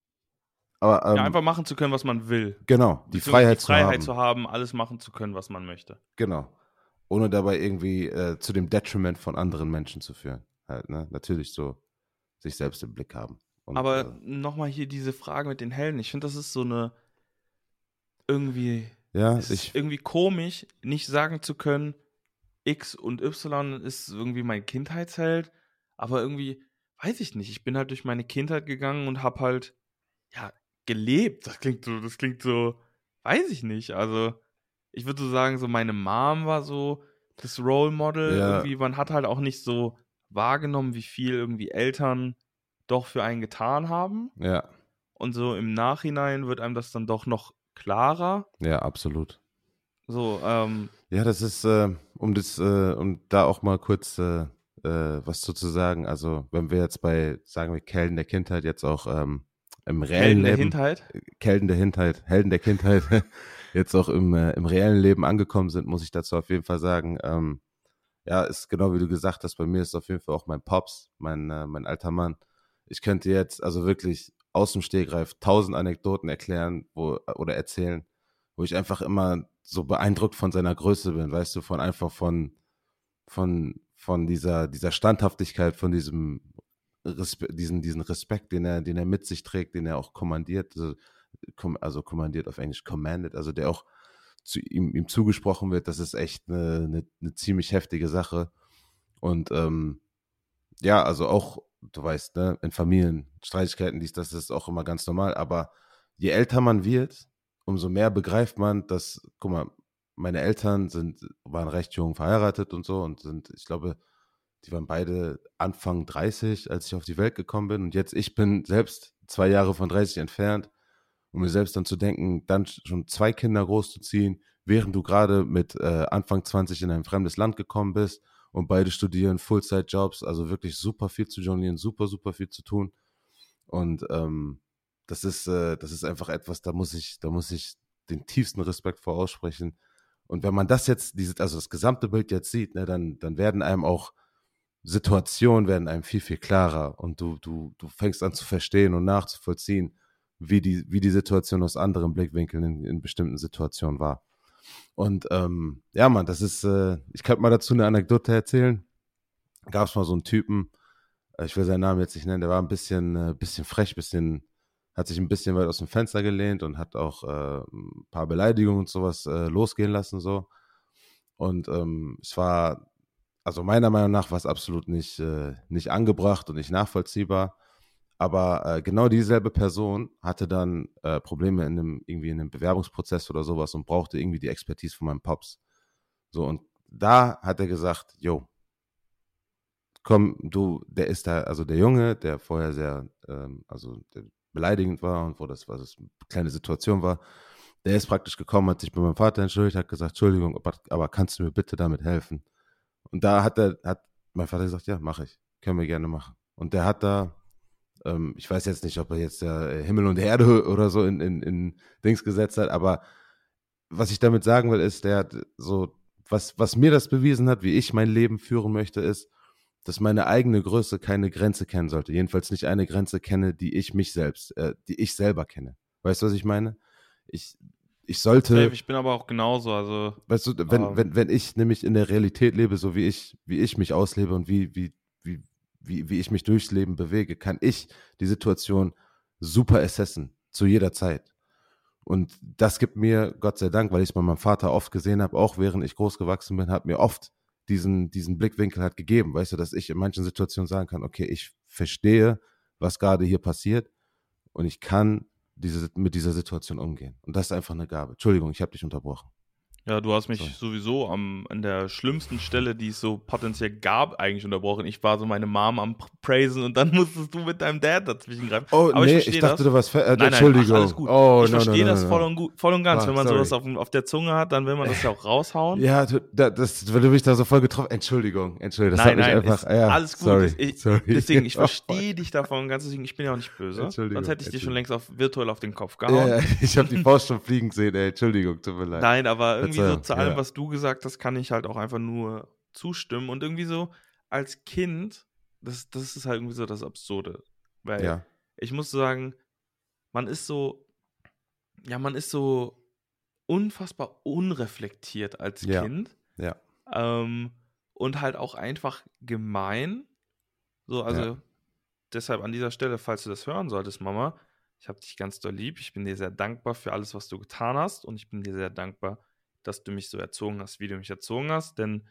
Aber, ähm, ja, einfach machen zu können, was man will. Genau, die Freiheit, die Freiheit zu, haben. zu haben, alles machen zu können, was man möchte. Genau. Ohne dabei irgendwie äh, zu dem Detriment von anderen Menschen zu führen. Halt, ne? Natürlich so sich selbst im Blick haben. Und, Aber äh, nochmal hier diese Frage mit den Helden. Ich finde, das ist so eine irgendwie, ja, ich, irgendwie komisch, nicht sagen zu können, X und Y ist irgendwie mein Kindheitsheld, aber irgendwie, weiß ich nicht, ich bin halt durch meine Kindheit gegangen und habe halt, ja, gelebt. Das klingt so, das klingt so, weiß ich nicht. Also, ich würde so sagen, so meine Mom war so das Role Model. Ja. Irgendwie, man hat halt auch nicht so wahrgenommen, wie viel irgendwie Eltern doch für einen getan haben. Ja. Und so im Nachhinein wird einem das dann doch noch klarer. Ja, absolut. So, ähm. Ja, das ist, äh, um das, äh, um da auch mal kurz äh, äh was zu sagen. Also, wenn wir jetzt bei, sagen wir, Kelden der Kindheit jetzt auch ähm, im reellen Helden Leben. Der Kindheit? Kelden der Kindheit, Helden der Kindheit, jetzt auch im, äh, im reellen Leben angekommen sind, muss ich dazu auf jeden Fall sagen. Ähm, ja, ist genau wie du gesagt hast, bei mir ist auf jeden Fall auch mein Pops, mein, äh, mein alter Mann. Ich könnte jetzt also wirklich aus dem Stegreif tausend Anekdoten erklären wo, oder erzählen, wo ich einfach immer so beeindruckt von seiner Größe bin, weißt du, von einfach von, von, von dieser, dieser Standhaftigkeit, von diesem Respe diesen, diesen Respekt, den er, den er mit sich trägt, den er auch kommandiert, also, also kommandiert auf Englisch, commanded, also der auch zu ihm, ihm zugesprochen wird, das ist echt eine, eine, eine ziemlich heftige Sache. Und ähm, ja, also auch, du weißt, ne, in Familien, Streitigkeiten, dies, das ist auch immer ganz normal, aber je älter man wird, umso mehr begreift man, dass, guck mal, meine Eltern sind, waren recht jung verheiratet und so und sind, ich glaube, die waren beide Anfang 30, als ich auf die Welt gekommen bin. Und jetzt, ich bin selbst zwei Jahre von 30 entfernt, um mir selbst dann zu denken, dann schon zwei Kinder großzuziehen, während du gerade mit äh, Anfang 20 in ein fremdes Land gekommen bist und beide studieren Fullzeit-Jobs, also wirklich super viel zu jonglieren, super, super viel zu tun. Und ähm, das ist, äh, das ist einfach etwas, da muss ich, da muss ich den tiefsten Respekt vor aussprechen. Und wenn man das jetzt, diese, also das gesamte Bild jetzt sieht, ne, dann, dann werden einem auch Situationen werden einem viel, viel klarer und du, du, du fängst an zu verstehen und nachzuvollziehen, wie die, wie die Situation aus anderen Blickwinkeln in, in bestimmten Situationen war. Und ähm, ja, man, das ist, äh, ich könnte mal dazu eine Anekdote erzählen. Gab es mal so einen Typen, äh, ich will seinen Namen jetzt nicht nennen, der war ein bisschen, äh, bisschen frech, bisschen, hat sich ein bisschen weit aus dem Fenster gelehnt und hat auch äh, ein paar Beleidigungen und sowas äh, losgehen lassen so. Und ähm, es war also meiner Meinung nach war es absolut nicht, nicht angebracht und nicht nachvollziehbar. Aber äh, genau dieselbe Person hatte dann äh, Probleme in einem, irgendwie in einem Bewerbungsprozess oder sowas und brauchte irgendwie die Expertise von meinem Pops. So, und da hat er gesagt, jo, komm, du, der ist da, also der Junge, der vorher sehr, ähm, also beleidigend war und wo das, was das eine kleine Situation war, der ist praktisch gekommen, hat sich bei meinem Vater entschuldigt, hat gesagt, Entschuldigung, aber, aber kannst du mir bitte damit helfen? Und da hat er, hat mein Vater gesagt, ja, mache ich. Können wir gerne machen. Und der hat da, ähm, ich weiß jetzt nicht, ob er jetzt der Himmel und Erde oder so in, in, in Dings gesetzt hat, aber was ich damit sagen will, ist, der hat so, was, was mir das bewiesen hat, wie ich mein Leben führen möchte, ist, dass meine eigene Größe keine Grenze kennen sollte. Jedenfalls nicht eine Grenze kenne, die ich mich selbst, äh, die ich selber kenne. Weißt du, was ich meine? Ich, ich sollte. Ich bin aber auch genauso. Also, weißt du, wenn, ähm, wenn, wenn ich nämlich in der Realität lebe, so wie ich, wie ich mich auslebe und wie, wie, wie, wie, ich mich durchs Leben bewege, kann ich die Situation super assessen, zu jeder Zeit. Und das gibt mir, Gott sei Dank, weil ich es bei meinem Vater oft gesehen habe, auch während ich groß gewachsen bin, hat mir oft diesen, diesen Blickwinkel halt gegeben, weißt du, dass ich in manchen Situationen sagen kann, okay, ich verstehe, was gerade hier passiert und ich kann diese, mit dieser Situation umgehen. Und das ist einfach eine Gabe. Entschuldigung, ich habe dich unterbrochen. Ja, du hast mich so. sowieso am, an der schlimmsten Stelle, die es so potenziell gab, eigentlich unterbrochen. Ich war so meine Mom am Praisen und dann musstest du mit deinem Dad dazwischen greifen. Oh, Aber nee, ich, ich dachte, das. du warst äh, nein, nein, Entschuldigung. Ach, alles gut. Oh, ich no, verstehe no, no, das voll und, voll und ganz. Ah, wenn man sorry. sowas auf, auf, der Zunge hat, dann will man das ja auch raushauen. Ja, du, das, du mich da so voll getroffen. Entschuldigung, Entschuldigung. Das nein, hat mich nein, einfach. Ja, alles gut. Sorry, ich, sorry. Deswegen, ich verstehe dich davon ganz. Deswegen, ich bin ja auch nicht böse. Entschuldigung. Sonst hätte ich dir schon längst auf virtuell auf den Kopf gehauen. Ja, ich habe die Faust schon fliegen sehen, ey. Entschuldigung, tut mir leid. Nein, aber irgendwie irgendwie so zu allem, ja. was du gesagt hast, kann ich halt auch einfach nur zustimmen. Und irgendwie so als Kind, das, das ist halt irgendwie so das Absurde. Weil ja. ich muss sagen, man ist so, ja, man ist so unfassbar unreflektiert als ja. Kind. Ja. Ähm, und halt auch einfach gemein. So, also ja. deshalb an dieser Stelle, falls du das hören solltest, Mama, ich habe dich ganz doll lieb. Ich bin dir sehr dankbar für alles, was du getan hast. Und ich bin dir sehr dankbar, dass du mich so erzogen hast, wie du mich erzogen hast. Denn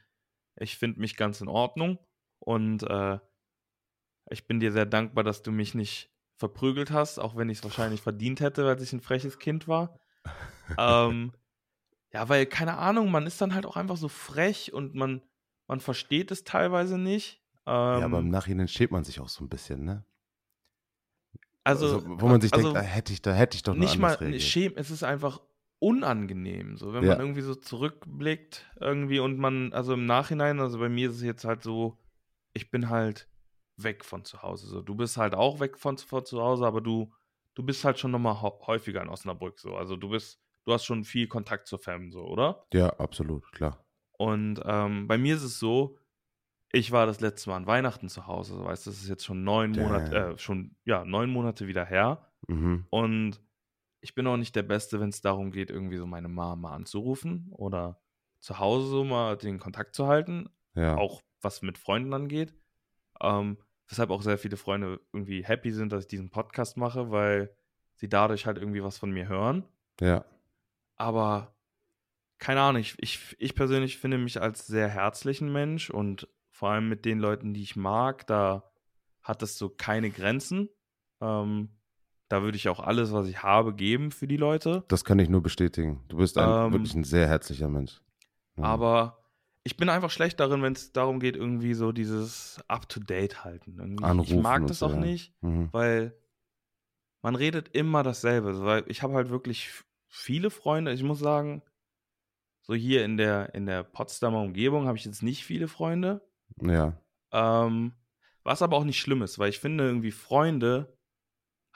ich finde mich ganz in Ordnung. Und äh, ich bin dir sehr dankbar, dass du mich nicht verprügelt hast, auch wenn ich es wahrscheinlich verdient hätte, weil ich ein freches Kind war. ähm, ja, weil, keine Ahnung, man ist dann halt auch einfach so frech und man, man versteht es teilweise nicht. Ähm, ja, aber im ähm Nachhinein schämt man sich auch so ein bisschen, ne? Also, also wo man sich also, denkt, da hätte ich, da hätte ich doch nicht mal schämen, es ist einfach unangenehm, so wenn ja. man irgendwie so zurückblickt irgendwie und man, also im Nachhinein, also bei mir ist es jetzt halt so, ich bin halt weg von zu Hause. So, du bist halt auch weg von, von zu Hause, aber du, du bist halt schon nochmal häufiger in Osnabrück so. Also du bist, du hast schon viel Kontakt zur Fam, so, oder? Ja, absolut, klar. Und ähm, bei mir ist es so, ich war das letzte Mal an Weihnachten zu Hause, weißt du, das ist jetzt schon neun Monate, äh, schon, ja, neun Monate wieder her. Mhm. Und ich bin auch nicht der Beste, wenn es darum geht, irgendwie so meine Mama anzurufen oder zu Hause so mal den Kontakt zu halten. Ja. Auch was mit Freunden angeht. Ähm, weshalb auch sehr viele Freunde irgendwie happy sind, dass ich diesen Podcast mache, weil sie dadurch halt irgendwie was von mir hören. Ja. Aber keine Ahnung, ich, ich, ich persönlich finde mich als sehr herzlichen Mensch und vor allem mit den Leuten, die ich mag, da hat das so keine Grenzen. Ähm, da würde ich auch alles, was ich habe, geben für die Leute. Das kann ich nur bestätigen. Du bist ein, ähm, wirklich ein sehr herzlicher Mensch. Mhm. Aber ich bin einfach schlecht darin, wenn es darum geht, irgendwie so dieses Up-to-Date halten. Irgendwie, Anrufen ich mag das so, auch ja. nicht, mhm. weil man redet immer dasselbe. Weil ich habe halt wirklich viele Freunde. Ich muss sagen, so hier in der, in der Potsdamer Umgebung habe ich jetzt nicht viele Freunde. Ja. Ähm, was aber auch nicht schlimm ist, weil ich finde, irgendwie Freunde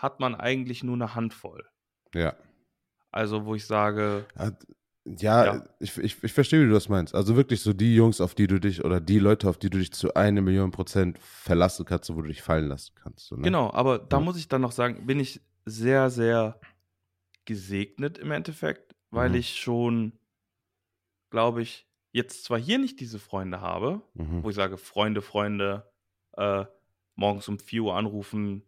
hat man eigentlich nur eine Handvoll. Ja. Also, wo ich sage, ja, ja. Ich, ich, ich verstehe, wie du das meinst. Also wirklich so die Jungs, auf die du dich oder die Leute, auf die du dich zu eine Million Prozent verlassen kannst, wo du dich fallen lassen kannst. So, ne? Genau, aber da ja. muss ich dann noch sagen, bin ich sehr, sehr gesegnet im Endeffekt, weil mhm. ich schon, glaube ich, jetzt zwar hier nicht diese Freunde habe, mhm. wo ich sage, Freunde, Freunde, äh, morgens um 4 Uhr anrufen,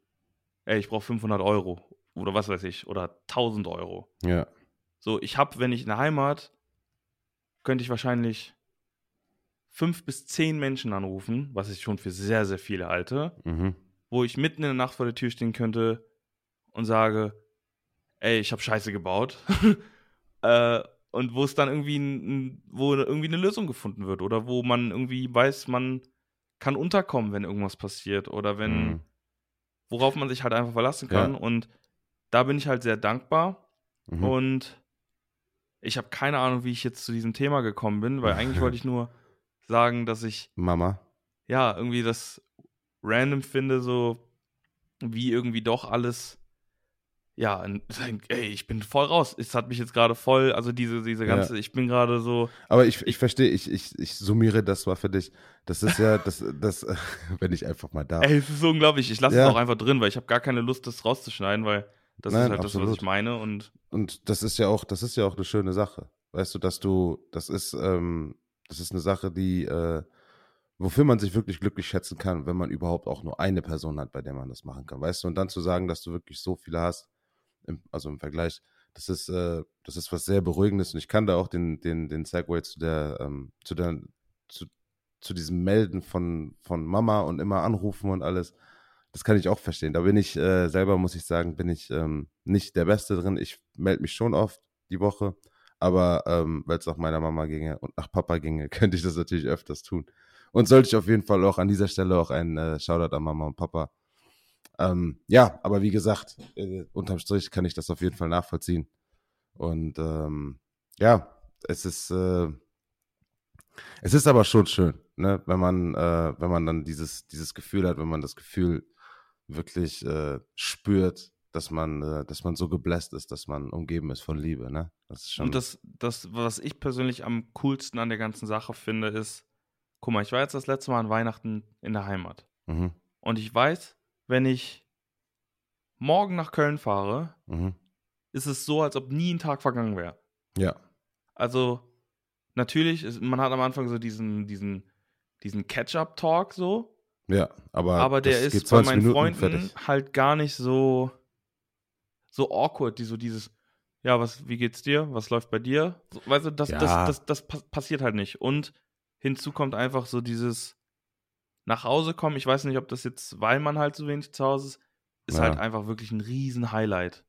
ey, ich brauche 500 Euro oder was weiß ich, oder 1000 Euro. Ja. So, ich habe, wenn ich in der Heimat, könnte ich wahrscheinlich fünf bis zehn Menschen anrufen, was ich schon für sehr, sehr viele halte, mhm. wo ich mitten in der Nacht vor der Tür stehen könnte und sage, ey, ich habe Scheiße gebaut. äh, und wo es dann irgendwie, ein, wo irgendwie eine Lösung gefunden wird oder wo man irgendwie weiß, man kann unterkommen, wenn irgendwas passiert oder wenn, mhm. Worauf man sich halt einfach verlassen kann. Ja. Und da bin ich halt sehr dankbar. Mhm. Und ich habe keine Ahnung, wie ich jetzt zu diesem Thema gekommen bin, weil eigentlich wollte ich nur sagen, dass ich. Mama. Ja, irgendwie das random finde, so wie irgendwie doch alles. Ja, ey, ich bin voll raus. Es hat mich jetzt gerade voll, also diese, diese ganze, ja. ich bin gerade so. Aber ich, ich verstehe, ich, ich, ich summiere das mal für dich. Das ist ja, das, das, wenn ich einfach mal da. Ey, es ist so unglaublich. Ich lasse ja. es auch einfach drin, weil ich habe gar keine Lust, das rauszuschneiden, weil das Nein, ist halt absolut. das, was ich meine. Und, und das ist ja auch, das ist ja auch eine schöne Sache. Weißt du, dass du, das ist, ähm, das ist eine Sache, die, äh, wofür man sich wirklich glücklich schätzen kann, wenn man überhaupt auch nur eine Person hat, bei der man das machen kann. Weißt du, und dann zu sagen, dass du wirklich so viele hast, im, also im Vergleich, das ist, äh, das ist was sehr Beruhigendes und ich kann da auch den, den, den Segway zu der, ähm, zu der, zu, zu diesem Melden von, von Mama und immer anrufen und alles das kann ich auch verstehen. Da bin ich äh, selber, muss ich sagen, bin ich ähm, nicht der Beste drin. Ich melde mich schon oft die Woche, aber ähm, weil es nach meiner Mama ginge und nach Papa ginge, könnte ich das natürlich öfters tun. Und sollte ich auf jeden Fall auch an dieser Stelle auch einen äh, Shoutout an Mama und Papa. Ähm, ja, aber wie gesagt, äh, unterm Strich kann ich das auf jeden Fall nachvollziehen. Und ähm, ja, es ist äh, es ist aber schon schön, ne, wenn man äh, wenn man dann dieses dieses Gefühl hat, wenn man das Gefühl wirklich äh, spürt, dass man, äh, dass man so gebläst ist, dass man umgeben ist von Liebe, ne? Das ist schon. Und das, das, was ich persönlich am coolsten an der ganzen Sache finde, ist, guck mal, ich war jetzt das letzte Mal an Weihnachten in der Heimat. Mhm. Und ich weiß, wenn ich morgen nach Köln fahre, mhm. ist es so, als ob nie ein Tag vergangen wäre. Ja. Also, natürlich, ist, man hat am Anfang so diesen, diesen, diesen Catch-up-Talk so. Ja, aber, aber der ist bei meinen Minuten Freunden fertig. halt gar nicht so, so awkward, die so dieses, ja, was, wie geht's dir? Was läuft bei dir? So, weißt du, das, ja. das, das, das, passiert halt nicht. Und hinzu kommt einfach so dieses nach Hause kommen. Ich weiß nicht, ob das jetzt, weil man halt so wenig zu Hause ist, ist ja. halt einfach wirklich ein riesen Highlight.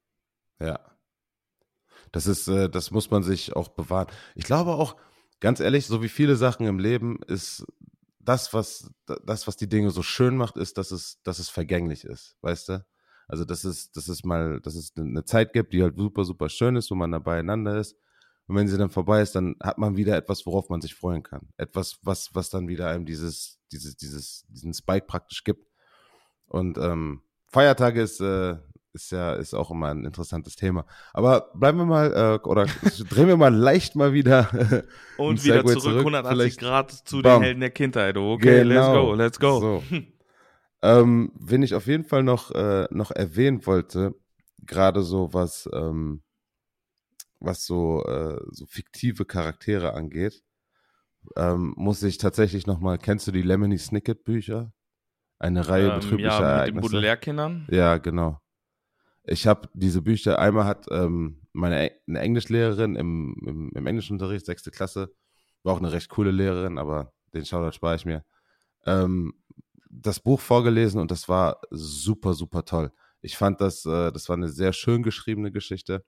Ja. Das ist, äh, das muss man sich auch bewahren. Ich glaube auch, ganz ehrlich, so wie viele Sachen im Leben ist das, was, das, was die Dinge so schön macht, ist, dass es, dass es vergänglich ist, weißt du? Also, dass es, dass es mal, dass es eine Zeit gibt, die halt super, super schön ist, wo man da beieinander ist. Und wenn sie dann vorbei ist, dann hat man wieder etwas, worauf man sich freuen kann. Etwas, was, was dann wieder einem dieses, dieses, dieses, diesen Spike praktisch gibt. Und ähm, Feiertage ist, äh, ist ja ist auch immer ein interessantes Thema. Aber bleiben wir mal äh, oder drehen wir mal leicht mal wieder und wieder zurück, zurück 180 Vielleicht. Grad zu Bam. den Helden der Kindheit. Okay, genau. let's go, let's go. So. ähm, wen ich auf jeden Fall noch äh, noch erwähnen wollte, gerade so was ähm, was so äh, so fiktive Charaktere angeht, ähm, muss ich tatsächlich noch mal. Kennst du die Lemony Snicket Bücher? Eine Reihe ähm, betrüblicher ja, Ereignisse. Mit den Baudelaire-Kindern? Ja, genau. Ich habe diese Bücher, einmal hat ähm, meine eine Englischlehrerin im, im, im Englischunterricht, sechste Klasse, war auch eine recht coole Lehrerin, aber den Shoutout spare ich mir, ähm, das Buch vorgelesen und das war super, super toll. Ich fand das, äh, das war eine sehr schön geschriebene Geschichte.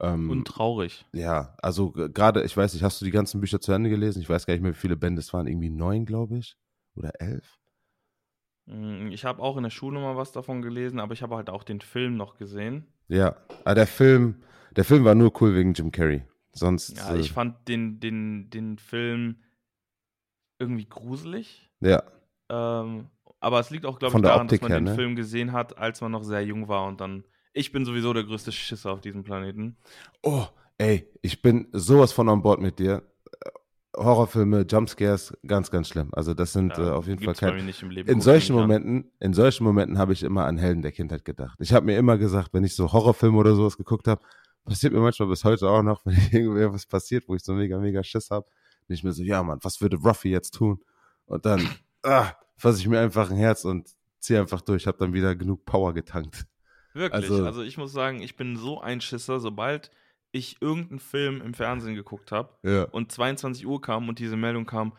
Ähm, und traurig. Ja, also gerade, ich weiß nicht, hast du die ganzen Bücher zu Ende gelesen? Ich weiß gar nicht mehr, wie viele Bände es waren. Irgendwie neun, glaube ich. Oder elf. Mm, ich habe auch in der Schule mal was davon gelesen, aber ich habe halt auch den Film noch gesehen. Ja, aber der Film, der Film war nur cool wegen Jim Carrey. Sonst. Ja, ich äh, fand den, den, den Film irgendwie gruselig. Ja. Ähm, aber es liegt auch, glaube ich, daran, Optik dass man her, den ne? Film gesehen hat, als man noch sehr jung war und dann. Ich bin sowieso der größte Schisser auf diesem Planeten. Oh, ey, ich bin sowas von an Bord mit dir. Horrorfilme, Jumpscares, ganz, ganz schlimm. Also das sind ja, äh, auf jeden Fall keine. In solchen Momenten, in solchen Momenten habe ich immer an Helden der Kindheit gedacht. Ich habe mir immer gesagt, wenn ich so Horrorfilme oder sowas geguckt habe, passiert mir manchmal bis heute auch noch, wenn irgendwie was passiert, wo ich so mega, mega Schiss habe, bin ich mir so, ja Mann, was würde Ruffy jetzt tun? Und dann ah, fasse ich mir einfach ein Herz und ziehe einfach durch, habe dann wieder genug Power getankt. Wirklich, also, also ich muss sagen, ich bin so ein Schisser, sobald ich irgendeinen Film im Fernsehen geguckt habe ja. und 22 Uhr kam und diese Meldung kam,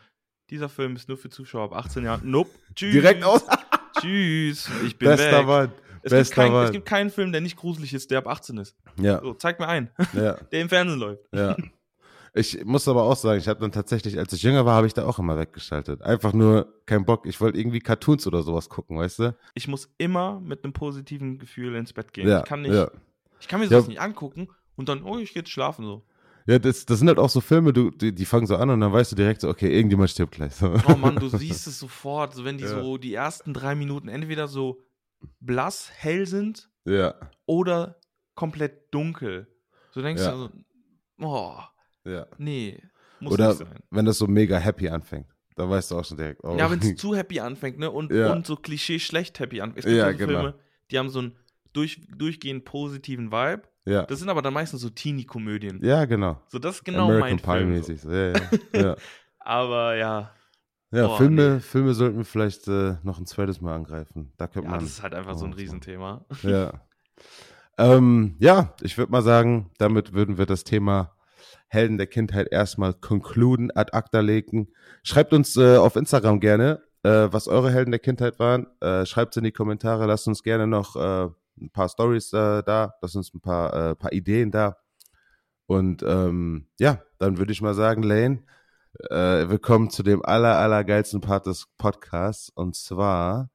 dieser Film ist nur für Zuschauer ab 18 Jahren. Nope. Tschüss. Direkt aus. Tschüss. Ich bin Bester weg. Mann. Es, Bester gibt kein, Mann. es gibt keinen Film, der nicht gruselig ist, der ab 18 ist. Ja. So, zeig mir einen, ja. der im Fernsehen läuft. Ja. Ich muss aber auch sagen, ich habe dann tatsächlich, als ich jünger war, habe ich da auch immer weggeschaltet. Einfach nur kein Bock. Ich wollte irgendwie Cartoons oder sowas gucken, weißt du? Ich muss immer mit einem positiven Gefühl ins Bett gehen. Ja, ich kann nicht, ja. ich kann mir sowas ja. nicht angucken und dann, oh, ich gehe jetzt schlafen so. Ja, das, das sind halt auch so Filme, du, die, die fangen so an und dann weißt du direkt so, okay, irgendjemand stirbt gleich. So. Oh Mann, du siehst es sofort, so wenn die so die ersten drei Minuten entweder so blass, hell sind ja. oder komplett dunkel. So denkst ja. du so, oh, ja. nee, muss oder nicht sein. wenn das so mega happy anfängt. Da weißt du auch schon direkt. Oh. Ja, wenn es zu happy anfängt, ne? Und, ja. und so Klischee schlecht happy anfängt. Es gibt ja, so genau. Filme, die haben so einen durch, durchgehend positiven Vibe ja. Das sind aber dann meistens so Teenie-Komödien. Ja, genau. So, das ist genau American mein Film. So. Ja, ja, ja. aber ja. Ja, oh, Filme, nee. Filme sollten wir vielleicht äh, noch ein zweites Mal angreifen. Da könnte ja, man. Das ist halt einfach so ein Riesenthema. Ja. ähm, ja, ich würde mal sagen, damit würden wir das Thema Helden der Kindheit erstmal concluden, ad acta legen. Schreibt uns äh, auf Instagram gerne, äh, was eure Helden der Kindheit waren. Äh, Schreibt es in die Kommentare. Lasst uns gerne noch äh, ein paar Stories äh, da, das sind ein paar, äh, paar Ideen da. Und ähm, ja, dann würde ich mal sagen, Lane, willkommen zu dem aller, aller geilsten Part des Podcasts. Und zwar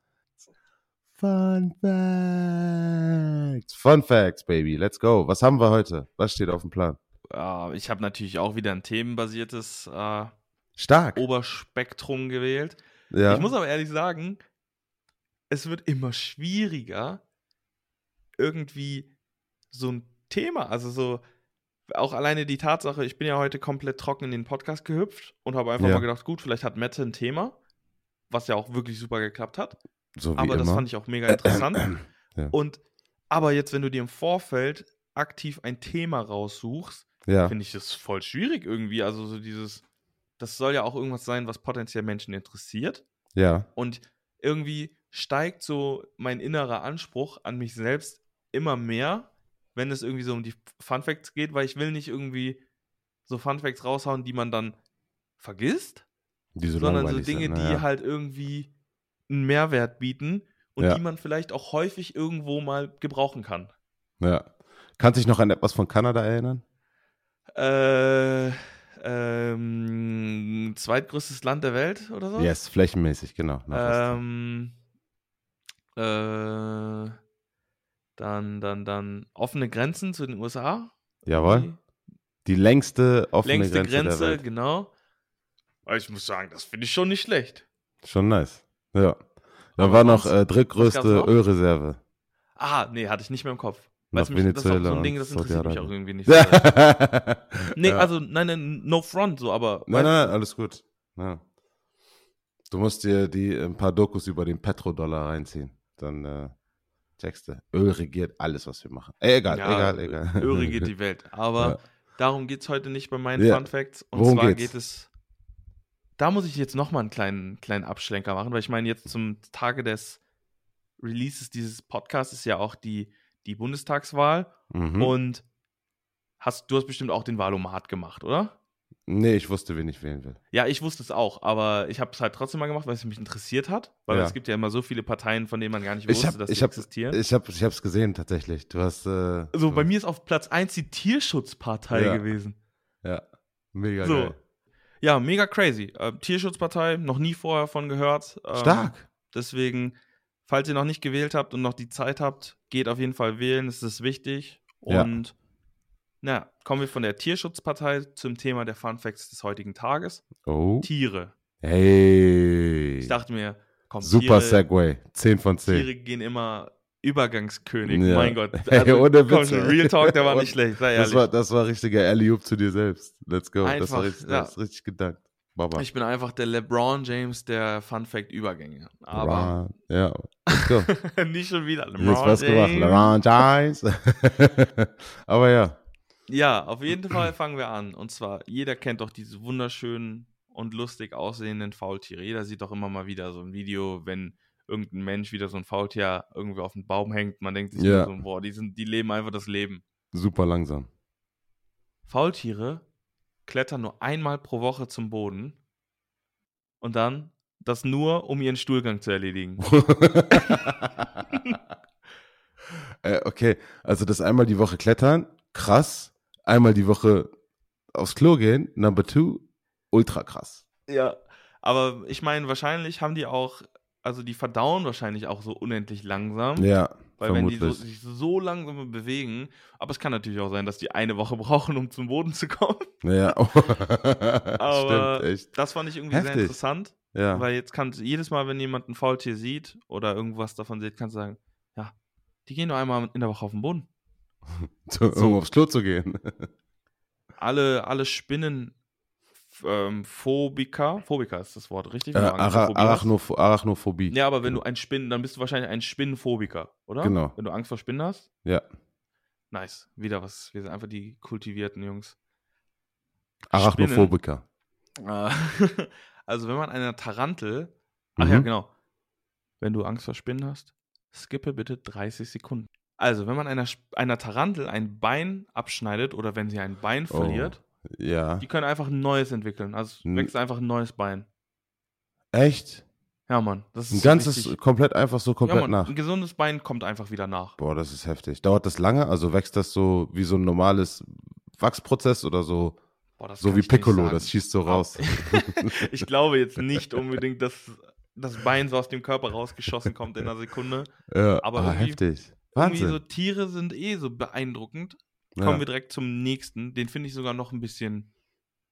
Fun Facts. Fun Facts, Baby. Let's go. Was haben wir heute? Was steht auf dem Plan? Uh, ich habe natürlich auch wieder ein themenbasiertes uh, Stark. Oberspektrum gewählt. Ja. Ich muss aber ehrlich sagen, es wird immer schwieriger, irgendwie so ein Thema. Also so, auch alleine die Tatsache, ich bin ja heute komplett trocken in den Podcast gehüpft und habe einfach Ja. mal gedacht, gut, vielleicht hat Mette ein Thema, was ja auch wirklich super geklappt hat. So aber immer. das fand ich auch mega interessant. Ja. Und aber jetzt, wenn du dir im Vorfeld aktiv ein Thema raussuchst, ja, finde ich das voll schwierig irgendwie. Also so dieses, das soll ja auch irgendwas sein, was potenziell Menschen interessiert. ja, Und irgendwie steigt so mein innerer Anspruch an mich selbst immer mehr, wenn es irgendwie so um die Fun Facts geht, weil ich will nicht irgendwie so Fun Facts raushauen, die man dann vergisst, die so sondern so Dinge, sind, die ne? ja. halt irgendwie einen Mehrwert bieten und Ja. die man vielleicht auch häufig irgendwo mal gebrauchen kann. ja. Kannst du dich noch an etwas von Kanada erinnern? Äh, ähm, zweitgrößtes Land der Welt oder so? Yes, flächenmäßig, genau. Ähm, äh, dann, dann, dann offene Grenzen zu den USA. Jawohl. Die längste Die offene längste Grenze, Grenze, der Welt. genau. Aber ich muss sagen, das finde ich schon nicht schlecht. Schon nice. Ja. Da war noch äh, drittgrößte? Ölreserve. Ah, nee, hatte ich nicht mehr im Kopf. Weil's mich, das ist auch so ein Ding, das interessiert mich auch irgendwie nicht. so nee, Ja. also, nein, nein, no front, so, aber. Nein, nein, alles gut. Ja. Du musst dir die ein paar Dokus über den Petrodollar reinziehen. Dann äh, checkst du. Öl regiert alles, was wir machen. Ey, egal, Ja, egal, egal. Öl regiert die Welt. Aber Ja. darum geht es heute nicht bei meinen Ja. Fun Facts. Und Worum zwar geht's? geht es. Da muss ich jetzt nochmal einen kleinen, kleinen Abschlenker machen, weil ich meine, jetzt zum Tage des Releases dieses Podcasts ist ja auch die, die Bundestagswahl. Mhm. Und hast, du hast bestimmt auch den Wahlomat gemacht, oder? nee, ich wusste, wen ich wählen will. Ja, ich wusste es auch, aber ich habe es halt trotzdem mal gemacht, weil es mich interessiert hat. Weil Ja. es gibt ja immer so viele Parteien, von denen man gar nicht Ich wusste, hab- dass ich sie hab- existieren. Ich habe ich hab's gesehen, tatsächlich. Du hast. Äh, du- bei mir ist auf Platz 1 die Tierschutzpartei Ja. gewesen. Ja, mega So. geil. Ja, mega crazy. Äh, Tierschutzpartei, noch nie vorher von gehört. Ähm, Stark. Deswegen, falls ihr noch nicht gewählt habt und noch die Zeit habt, geht auf jeden Fall wählen, es ist wichtig. Ja. Und na, kommen wir von der Tierschutzpartei zum Thema der Fun Facts des heutigen Tages. Oh. Tiere. Hey. Ich dachte mir, komm, Super Tiere, Segway. 10 von 10. Tiere gehen immer Übergangskönig. Ja. Mein Gott. Also, ohne komm Witz. Real Talk, der war nicht schlecht, sei Das war, das war richtiger Alley-Oop zu dir selbst. Let's go. das Einfach, war richtig, ja. das ist richtig gedankt. Baba. Ich bin einfach der LeBron James der Fun Fact Übergänge. Aber Ja, nicht schon wieder Jetzt was gemacht. James. LeBron James. Aber ja. Ja, auf jeden Fall fangen wir an. Und zwar, jeder kennt doch diese wunderschönen und lustig aussehenden Faultiere. Jeder sieht doch immer mal wieder so ein Video, wenn irgendein Mensch wieder so ein Faultier irgendwie auf den Baum hängt. Man denkt sich nur so, boah, die, sind, die leben einfach das Leben. Super langsam. Faultiere klettern nur einmal pro Woche zum Boden und dann das nur, um ihren Stuhlgang zu erledigen. äh, okay, also das einmal die Woche klettern, krass. Einmal die Woche aufs Klo gehen, number two, ultra krass. Ja, aber ich meine, wahrscheinlich haben die auch, also die verdauen wahrscheinlich auch so unendlich langsam. Ja, Weil wenn die so, vermutlich. sich so langsam bewegen, aber es kann natürlich auch sein, dass die eine Woche brauchen, um zum Boden zu kommen. Ja, Aber stimmt, echt. das fand ich irgendwie sehr Heftig. interessant, Ja, weil jetzt kannst jedes Mal, wenn jemand ein Faultier sieht oder irgendwas davon sieht, kannst du sagen, ja, die gehen nur einmal in der Woche auf den Boden. so, um aufs Klo zu gehen. Alle, alle Spinnen ähm, Phobika, Phobika ist das Wort, richtig? Äh, Ara? Arachnoph Arachnophobie. Ja, aber wenn du ein Spinnen, dann bist du wahrscheinlich ein Spinnenphobiker, oder? Genau. Wenn du Angst vor Spinnen hast? Ja. Nice. Wieder was. Wir sind einfach die kultivierten Jungs. Arachnophobiker. Äh, also, wenn man einer Tarantel. Ach ja, Mhm. genau. Wenn du Angst vor Spinnen hast, skippe bitte 30 Sekunden. Also, wenn man einer, einer Tarantel ein Bein abschneidet oder wenn sie ein Bein Oh. verliert, Ja. die können einfach ein neues entwickeln. Also, wächst einfach ein neues Bein. Echt? Ja, Mann. Das ist Ein ganzes, richtig- komplett einfach so ja, komplett Mann, nach. Ein gesundes Bein kommt einfach wieder nach. Boah, das ist heftig. Dauert das lange? Also wächst das so wie so ein normales Wachsprozess oder so, Boah, das so wie Piccolo, das schießt so raus. ich glaube jetzt nicht unbedingt, dass das Bein so aus dem Körper rausgeschossen kommt in einer Sekunde. ja, aber ah, irgendwie- heftig. Irgendwie Wahnsinn. so Tiere sind eh so beeindruckend. Ja. Kommen wir direkt zum nächsten. Den finde ich sogar noch ein bisschen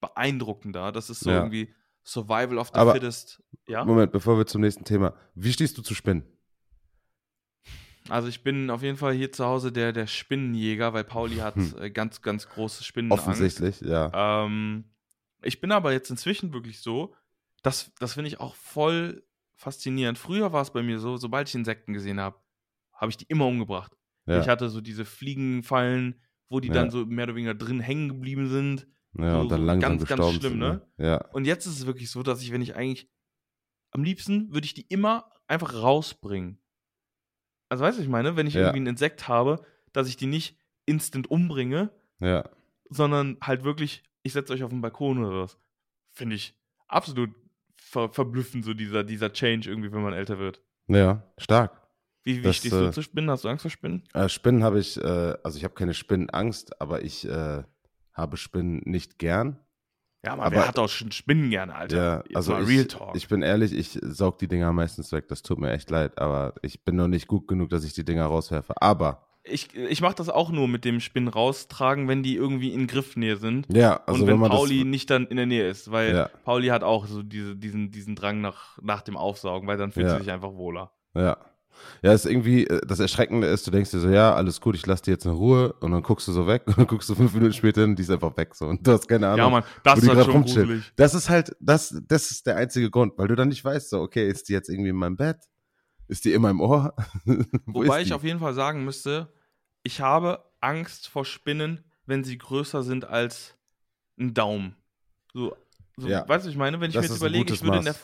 beeindruckender. Das ist so Ja. irgendwie Survival of the Aber- Fittest. Ja. Moment, bevor wir zum nächsten Thema. Wie stehst du zu Spinnen? Also ich bin auf jeden Fall hier zu Hause der, der Spinnenjäger, weil Pauli hat hm. Äh, ganz, ganz große Spinnen. Offensichtlich, ja. Ähm, ich bin aber jetzt inzwischen wirklich so, das, das finde ich auch voll faszinierend. Früher war es bei mir so, sobald ich Insekten gesehen habe, habe ich die immer umgebracht. Ja. Ich hatte so diese Fliegenfallen, wo die ja. dann so mehr oder weniger drin hängen geblieben sind. Ja, so, und dann langsam ganz, ganz schlimm, sind, ne? ne? Ja. Und jetzt ist es wirklich so, dass ich, wenn ich eigentlich am liebsten würde ich die immer einfach rausbringen. Also weißt du, ich meine, wenn ich ja. irgendwie ein Insekt habe, dass ich die nicht instant umbringe, ja. sondern halt wirklich, ich setze euch auf den Balkon oder was. Finde ich absolut ver verblüffend, so dieser, dieser Change irgendwie, wenn man älter wird. Ja, stark. Wie, wie das, stehst du äh, zu Spinnen? Hast du Angst vor Spinnen? Äh, Spinnen habe ich, äh, also ich habe keine Spinnenangst, aber ich äh, habe Spinnen nicht gern. Ja, aber, aber wer hat auch schon Spinnen gerne, Alter? Ja, also ich, ich, bin ehrlich, ich saug die Dinger meistens weg. Das tut mir echt leid, aber ich bin noch nicht gut genug, dass ich die Dinger rauswerfe. Aber ich, ich mache das auch nur mit dem Spinnen raustragen, wenn die irgendwie in Griffnähe sind. Ja, also und wenn, wenn Pauli nicht dann in der Nähe ist, weil ja. Pauli hat auch so diese, diesen, diesen Drang nach, nach dem Aufsaugen, weil dann fühlt ja. sie sich einfach wohler. Ja. Ja, ist irgendwie, äh, das Erschreckende ist, du denkst dir so, ja, alles gut, ich lasse die jetzt in Ruhe und dann guckst du so weg und dann guckst du fünf Minuten später und die ist einfach weg so und du hast keine Ahnung. Ja, Mann, das ist halt schon gruselig. Das ist halt, das, das ist der einzige Grund, weil du dann nicht weißt, so, okay, ist die jetzt irgendwie in meinem Bett? Ist die in meinem Ohr? Wobei ich auf jeden Fall sagen müsste, ich habe Angst vor Spinnen, wenn sie größer sind als ein Daumen. So, so ja. weißt du, ich meine, wenn ich das mir jetzt überlege, ich würde in der,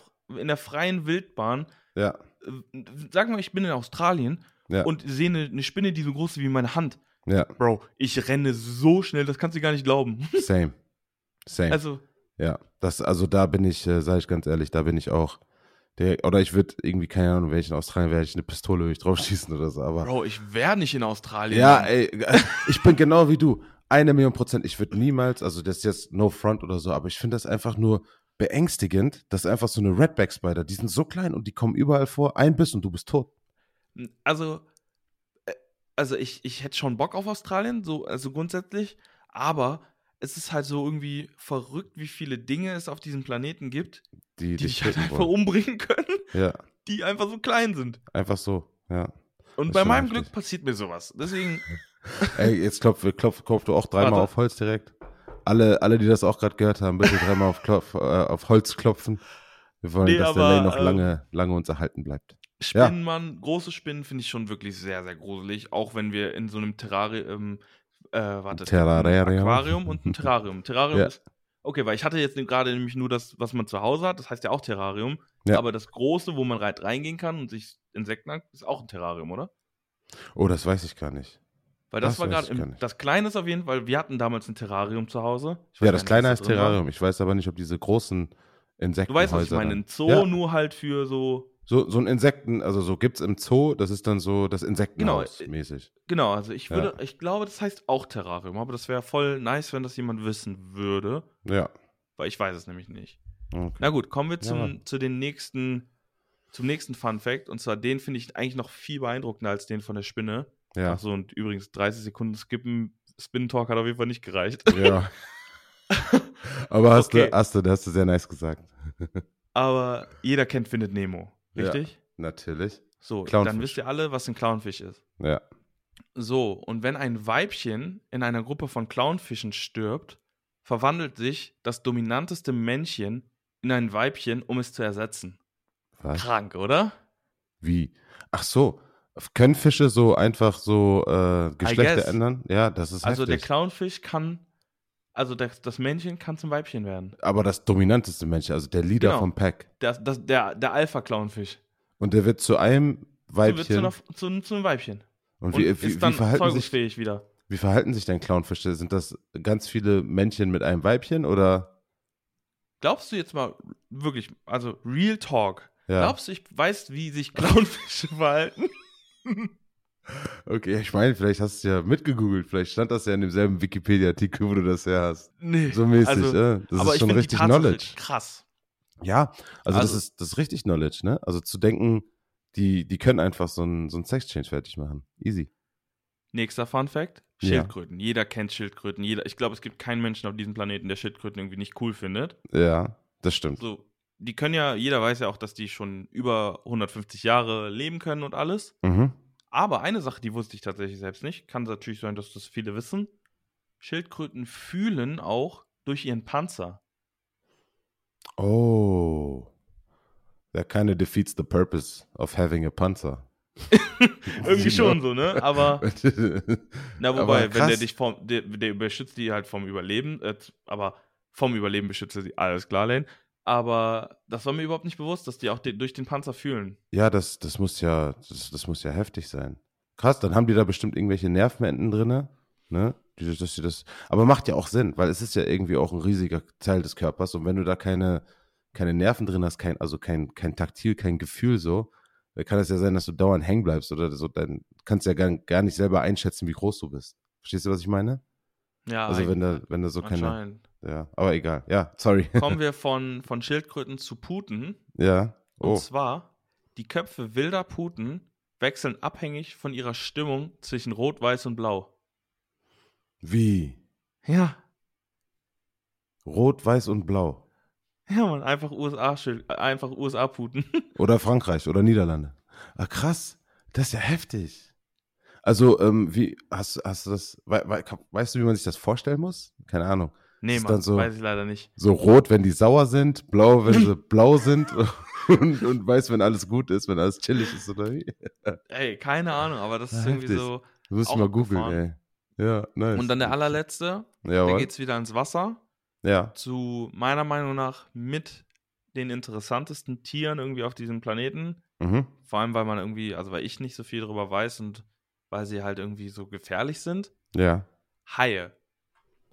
in der freien Wildbahn ja sagen wir, ich bin in Australien ja. und sehe eine, eine, Spinne, die so groß ist wie meine Hand. Ja. Bro, ich renne so schnell, das kannst du gar nicht glauben. Same. Same. Also. Ja, das, also da bin ich, äh, sage ich ganz ehrlich, da bin ich auch. Der, oder ich würde irgendwie, keine Ahnung, welchen Australien werde ich eine Pistole würde ich draufschießen oder so, aber. Bro, ich wäre nicht in Australien. Ja, ey, ich bin genau wie du. Eine Million Prozent. Ich würde niemals, also das ist jetzt no front oder so, aber ich finde das einfach nur beängstigend, dass einfach so eine Redback Spider, die sind so klein und die kommen überall vor, ein Biss und du bist tot. Also, äh, also ich, ich hätte schon Bock auf Australien, so, also grundsätzlich, aber es ist halt so irgendwie verrückt, wie viele Dinge es auf diesem Planeten gibt, die, die dich halt einfach wollen. umbringen können, ja. die einfach so klein sind. Einfach so, ja. Und bei meinem Glück passiert mir sowas. Deswegen. Ey, jetzt klopf, klopf, klopf du auch dreimal auf Holz direkt. Alle, alle, die das auch gerade gehört haben, bitte dreimal auf, Klopf, äh, auf Holz klopfen. Wir wollen, nee, dass aber, der Lane noch ähm, lange, lange uns erhalten bleibt. Spinnenmann, ja. große Spinnen finde ich schon wirklich sehr, sehr gruselig. Auch wenn wir in so einem Terrarium, äh, warte, Terrarium. Aquarium und ein Terrarium. Terrarium ja. ist, okay, weil ich hatte jetzt gerade nämlich nur das, was man zu Hause hat, das heißt ja auch Terrarium. Ja. Aber das große, wo man reingehen kann und sich Insekten an, ist auch ein Terrarium, oder? Oh, das weiß ich gar nicht. Weil das, das war gerade, das kleine ist auf jeden Fall, wir hatten damals ein Terrarium zu Hause. Ja, das kleine heißt Terrarium. War. Ich weiß aber nicht, ob diese großen Insekten. Du weißt, was ich meine, ein Zoo ja. nur halt für so. So, so ein Insekten, also so gibt es im Zoo, das ist dann so das Insektenhaus genau, mäßig. Genau, also ich würde, ja. ich glaube, das heißt auch Terrarium, aber das wäre voll nice, wenn das jemand wissen würde. Ja. Weil ich weiß es nämlich nicht. Okay. Na gut, kommen wir zum, ja. zu den nächsten, zum nächsten Fun Fact. Und zwar den finde ich eigentlich noch viel beeindruckender als den von der Spinne. Ja. Achso, und übrigens 30 Sekunden skippen, Spin Talk hat auf jeden Fall nicht gereicht. Ja. Aber hast, okay. du, hast, du, hast du sehr nice gesagt. Aber jeder kennt Findet Nemo, richtig? Ja, natürlich. So, Clownfish. dann wisst ihr alle, was ein Clownfisch ist. Ja. So, und wenn ein Weibchen in einer Gruppe von Clownfischen stirbt, verwandelt sich das dominanteste Männchen in ein Weibchen, um es zu ersetzen. Was? Krank, oder? Wie? Ach so, können Fische so einfach so äh, Geschlechter ändern? Ja, das ist Also heftig. der Clownfisch kann, also das, das Männchen kann zum Weibchen werden. Aber das dominanteste Männchen, also der Leader genau. vom Pack. Das, das, der der Alpha-Clownfisch. Und der wird zu einem Weibchen. Wird zu, einer, zu, zu einem Weibchen. Und wie, Und wie, ist dann wie verhalten sich wieder. Wie verhalten sich denn Clownfische? Sind das ganz viele Männchen mit einem Weibchen oder? Glaubst du jetzt mal wirklich, also Real Talk? Ja. Glaubst du, ich weiß, wie sich Clownfische verhalten? Okay, ich meine, vielleicht hast du es ja mitgegoogelt. Vielleicht stand das ja in demselben Wikipedia-Artikel, wo du das her hast. Nee. So mäßig, also, ja. Das aber ist schon richtig Knowledge. Krass. Ja, also, also, das, ist, das ist richtig Knowledge, ne? Also zu denken, die, die können einfach so ein, so ein Sex-Change fertig machen. Easy. Nächster Fun Fact: Schildkröten. Ja. Jeder kennt Schildkröten. Jeder, ich glaube, es gibt keinen Menschen auf diesem Planeten, der Schildkröten irgendwie nicht cool findet. Ja, das stimmt. So, die können ja, jeder weiß ja auch, dass die schon über 150 Jahre leben können und alles. Mhm. Aber eine Sache, die wusste ich tatsächlich selbst nicht. Kann natürlich sein, dass das viele wissen. Schildkröten fühlen auch durch ihren Panzer. Oh. That kind of defeats the purpose of having a Panzer. Irgendwie schon so, ne? Aber. na, wobei, aber wenn der dich vom. Der, der beschützt die halt vom Überleben. Äh, aber vom Überleben beschützt er sie. Alles klar, Lane. Aber das war mir überhaupt nicht bewusst, dass die auch de durch den Panzer fühlen. Ja, das, das muss ja, das, das muss ja heftig sein. Krass, dann haben die da bestimmt irgendwelche Nervenenden drin, ne? Die, dass sie das, aber macht ja auch Sinn, weil es ist ja irgendwie auch ein riesiger Teil des Körpers und wenn du da keine, keine Nerven drin hast, kein, also kein, kein Taktil, kein Gefühl so, dann kann es ja sein, dass du dauernd hängen bleibst oder so, dann kannst du ja gar, gar nicht selber einschätzen, wie groß du bist. Verstehst du, was ich meine? Ja. Also wenn da, wenn da so keine. Ja, aber egal. Ja, sorry. Kommen wir von, von Schildkröten zu Puten. Ja. Oh. Und zwar, die Köpfe wilder Puten wechseln abhängig von ihrer Stimmung zwischen Rot, Weiß und Blau. Wie? Ja. Rot, Weiß und Blau. Ja, man, einfach USA, einfach USA Puten. oder Frankreich oder Niederlande. Ah, krass. Das ist ja heftig. Also, ähm, wie, hast, hast du das, we, we, weißt du, wie man sich das vorstellen muss? Keine Ahnung. Nee, Mann, so, weiß ich leider nicht. So rot, wenn die sauer sind, blau, wenn sie blau sind und, und weiß, wenn alles gut ist, wenn alles chillig ist, oder wie? Ey, keine Ahnung, aber das ist irgendwie so. Du musst mal googeln, ey. Ja, nice. Und dann der allerletzte, ja, da geht's wieder ins Wasser. Ja. Zu meiner Meinung nach mit den interessantesten Tieren irgendwie auf diesem Planeten. Mhm. Vor allem, weil man irgendwie, also weil ich nicht so viel darüber weiß und weil sie halt irgendwie so gefährlich sind. Ja. Haie.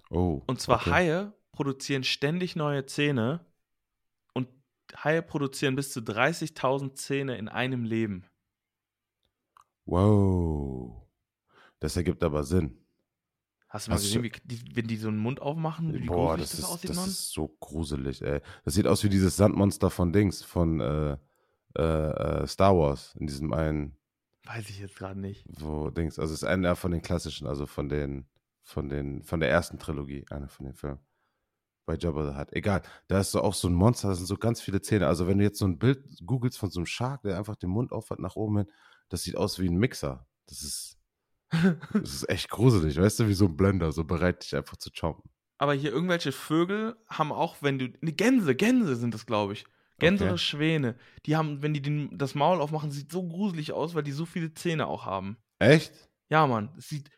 Oh. Und zwar okay. Haie produzieren ständig neue Zähne und Haie produzieren bis zu 30.000 Zähne in einem Leben. Wow. Das ergibt aber Sinn. Hast du mal Hast gesehen, wie die, wenn die so einen Mund aufmachen, wie boah, das, das, ist, aussieht, das Mann? ist so gruselig, ey. Das sieht aus wie dieses Sandmonster von Dings, von äh, äh, äh Star Wars, in diesem einen. Weiß ich jetzt gerade nicht. Wo Dings, also es ist einer von den klassischen, also von den, von den, von der ersten Trilogie, einer von den Filmen. Bei Jabba the Hutt. Egal, da ist so auch so ein Monster, da sind so ganz viele Zähne. Also wenn du jetzt so ein Bild googelst von so einem Shark, der einfach den Mund aufhat nach oben hin, das sieht aus wie ein Mixer. Das ist das ist echt gruselig, weißt du, wie so ein Blender, so bereit, dich einfach zu choppen. Aber hier irgendwelche Vögel haben auch, wenn du. Ne, Gänse, Gänse sind das, glaube ich. Gänse okay. oder Schwäne. Die haben, wenn die den, das Maul aufmachen, sieht so gruselig aus, weil die so viele Zähne auch haben. Echt? Ja, Mann. Es sieht.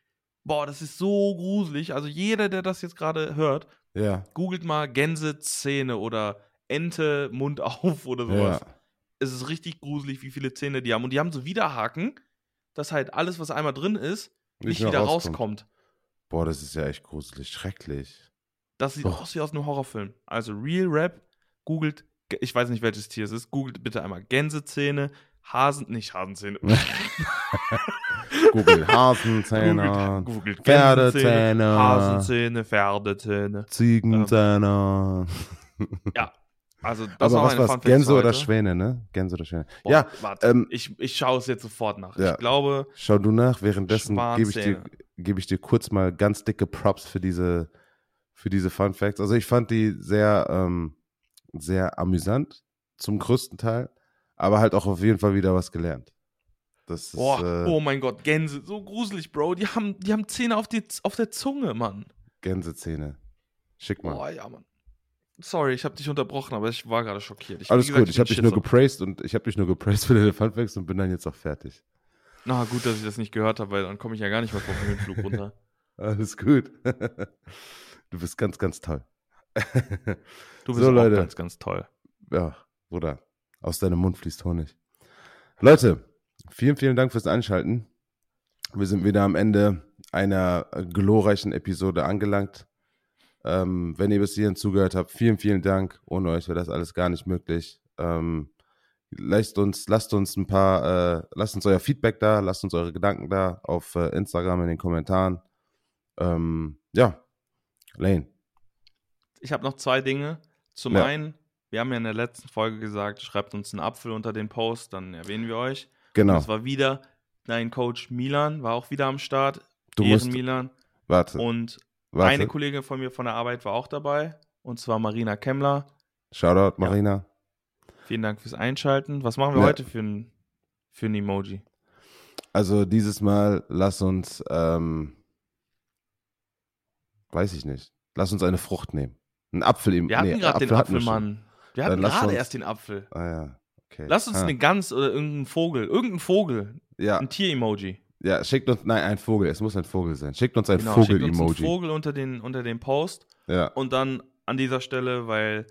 Boah, das ist so gruselig. Also jeder, der das jetzt gerade hört, ja. googelt mal Gänsezähne oder Ente Mund auf oder sowas. Ja. Es ist richtig gruselig, wie viele Zähne die haben. Und die haben so Widerhaken dass halt alles, was einmal drin ist, nicht, nicht wieder rauskommt. rauskommt. Boah, das ist ja echt gruselig, schrecklich. Das sieht oh. aus wie aus einem Horrorfilm. Also Real Rap, googelt, ich weiß nicht, welches Tier es ist, googelt bitte einmal Gänsezähne, Hasen, nicht Hasenzähne. Google Hasenzähne, googelt, Pferdezähne, Hasenzähne, Pferdezähne, Ziegenzähne. Ähm, ja, also das Aber war was war's? Gänse oder Schwäne, ne? Gänse oder Schwäne. Boah, ja, warte, ähm, ich, ich schaue es jetzt sofort nach. Ja. Ich glaube. Schau du nach, währenddessen gebe ich, dir, geb ich dir kurz mal ganz dicke Props für diese, für diese Fun Facts. Also ich fand die sehr, ähm, sehr amüsant, zum größten Teil, aber halt auch auf jeden Fall wieder was gelernt. Das Boah, ist, äh, oh mein Gott, Gänse, so gruselig, Bro. Die haben, die haben Zähne auf, die, auf der Zunge, Mann. Gänsezähne. Schick mal. Boah, ja, Mann. Sorry, ich habe dich unterbrochen, aber ich war gerade schockiert. Ich, Alles gesagt, gut, ich, ich habe dich nur gepraised und ich habe dich nur gepraised für deine Funfacts und bin dann jetzt auch fertig. Na gut, dass ich das nicht gehört habe, weil dann komme ich ja gar nicht mehr vom Höhenflug runter. Alles gut. Du bist ganz, ganz toll. Du bist so, Leute. ganz, ganz toll. Ja, Bruder, aus deinem Mund fließt Honig. Leute, vielen, vielen Dank fürs Einschalten. Wir sind wieder am Ende einer glorreichen Episode angelangt. Ähm, wenn ihr bis hierhin zugehört habt, vielen, vielen Dank. Ohne euch wäre das alles gar nicht möglich. Ähm, lasst uns, lasst uns ein paar, äh, lasst uns euer Feedback da, lasst uns eure Gedanken da auf äh, Instagram in den Kommentaren. Ähm, ja, Lane. Ich habe noch zwei Dinge. Zum ja. einen, wir haben ja in der letzten Folge gesagt, schreibt uns einen Apfel unter den Post, dann erwähnen wir euch. Genau. das war wieder dein Coach Milan, war auch wieder am Start. Du Ehren musst, Milan. Warte. Und Warte. Eine Kollegin von mir von der Arbeit war auch dabei, und zwar Marina Kemmler. Shoutout, Marina. Ja. Vielen Dank fürs Einschalten. Was machen wir ja. heute für ein, für ein Emoji? Also dieses Mal lass uns, ähm, weiß ich nicht, lass uns eine Frucht nehmen. Ein Apfel im Wir hatten nee, gerade den Apfel, wir schon. Mann. Wir hatten gerade erst den Apfel. Ah ja, okay. Lass uns ah. eine Gans oder irgendeinen Vogel, irgendeinen Vogel, Ja, ein Tier-Emoji. ja, schickt uns, nein, ein Vogel, es muss ein Vogel sein. Schickt uns ein Genau, schickt uns Vogel-Emoji. einen Vogel unter den, unter den Post. Ja, Und dann an dieser Stelle, weil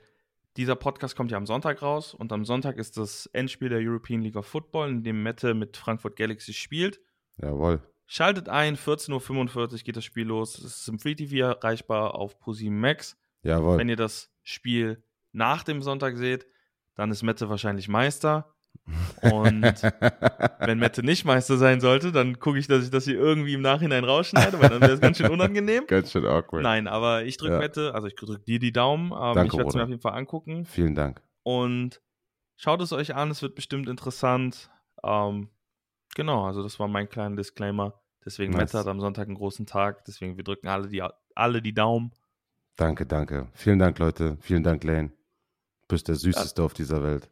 dieser Podcast kommt ja am Sonntag raus und am Sonntag ist das Endspiel der European League of Football, in dem Mette mit Frankfurt Galaxy spielt. jawohl. Schaltet ein, 14.45 Uhr geht das Spiel los. Es ist im Free TV erreichbar auf ProSieben Max. Jawohl. Wenn ihr das Spiel nach dem Sonntag seht, dann ist Mette wahrscheinlich Meister. Und wenn Mette nicht Meister sein sollte, dann gucke ich, dass ich das hier irgendwie im Nachhinein rausschneide, weil dann wäre es ganz schön unangenehm. Ganz schön awkward. Nein, aber ich drücke Ja. Mette, also ich drücke dir die Daumen, aber Danke, ich werde es mir auf jeden Fall angucken. Vielen Dank. Und schaut es euch an, es wird bestimmt interessant. Ähm, genau, also das war mein kleiner Disclaimer. Deswegen, Nice. Mette hat am Sonntag einen großen Tag, deswegen wir drücken alle die, alle die Daumen. Danke, danke. Vielen Dank, Leute. Vielen Dank, Lane. Du bist der süßeste auf dieser Welt.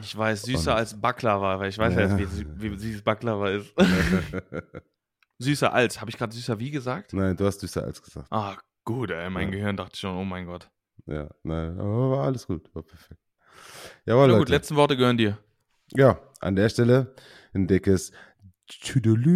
Ich weiß, süßer Und- als Baklava, weil ich weiß ja, Ja. jetzt, wie, wie süß Baklava ist. süßer als, habe ich gerade süßer wie gesagt? nein, du hast süßer als gesagt. Ah, gut, ey, mein Ja. Gehirn dachte schon, oh mein Gott. Ja, nein, aber war alles gut. War perfekt. Jawohl, Na Leute. gut, letzten Worte gehören dir. Ja, an der Stelle ein dickes Tschüdelü.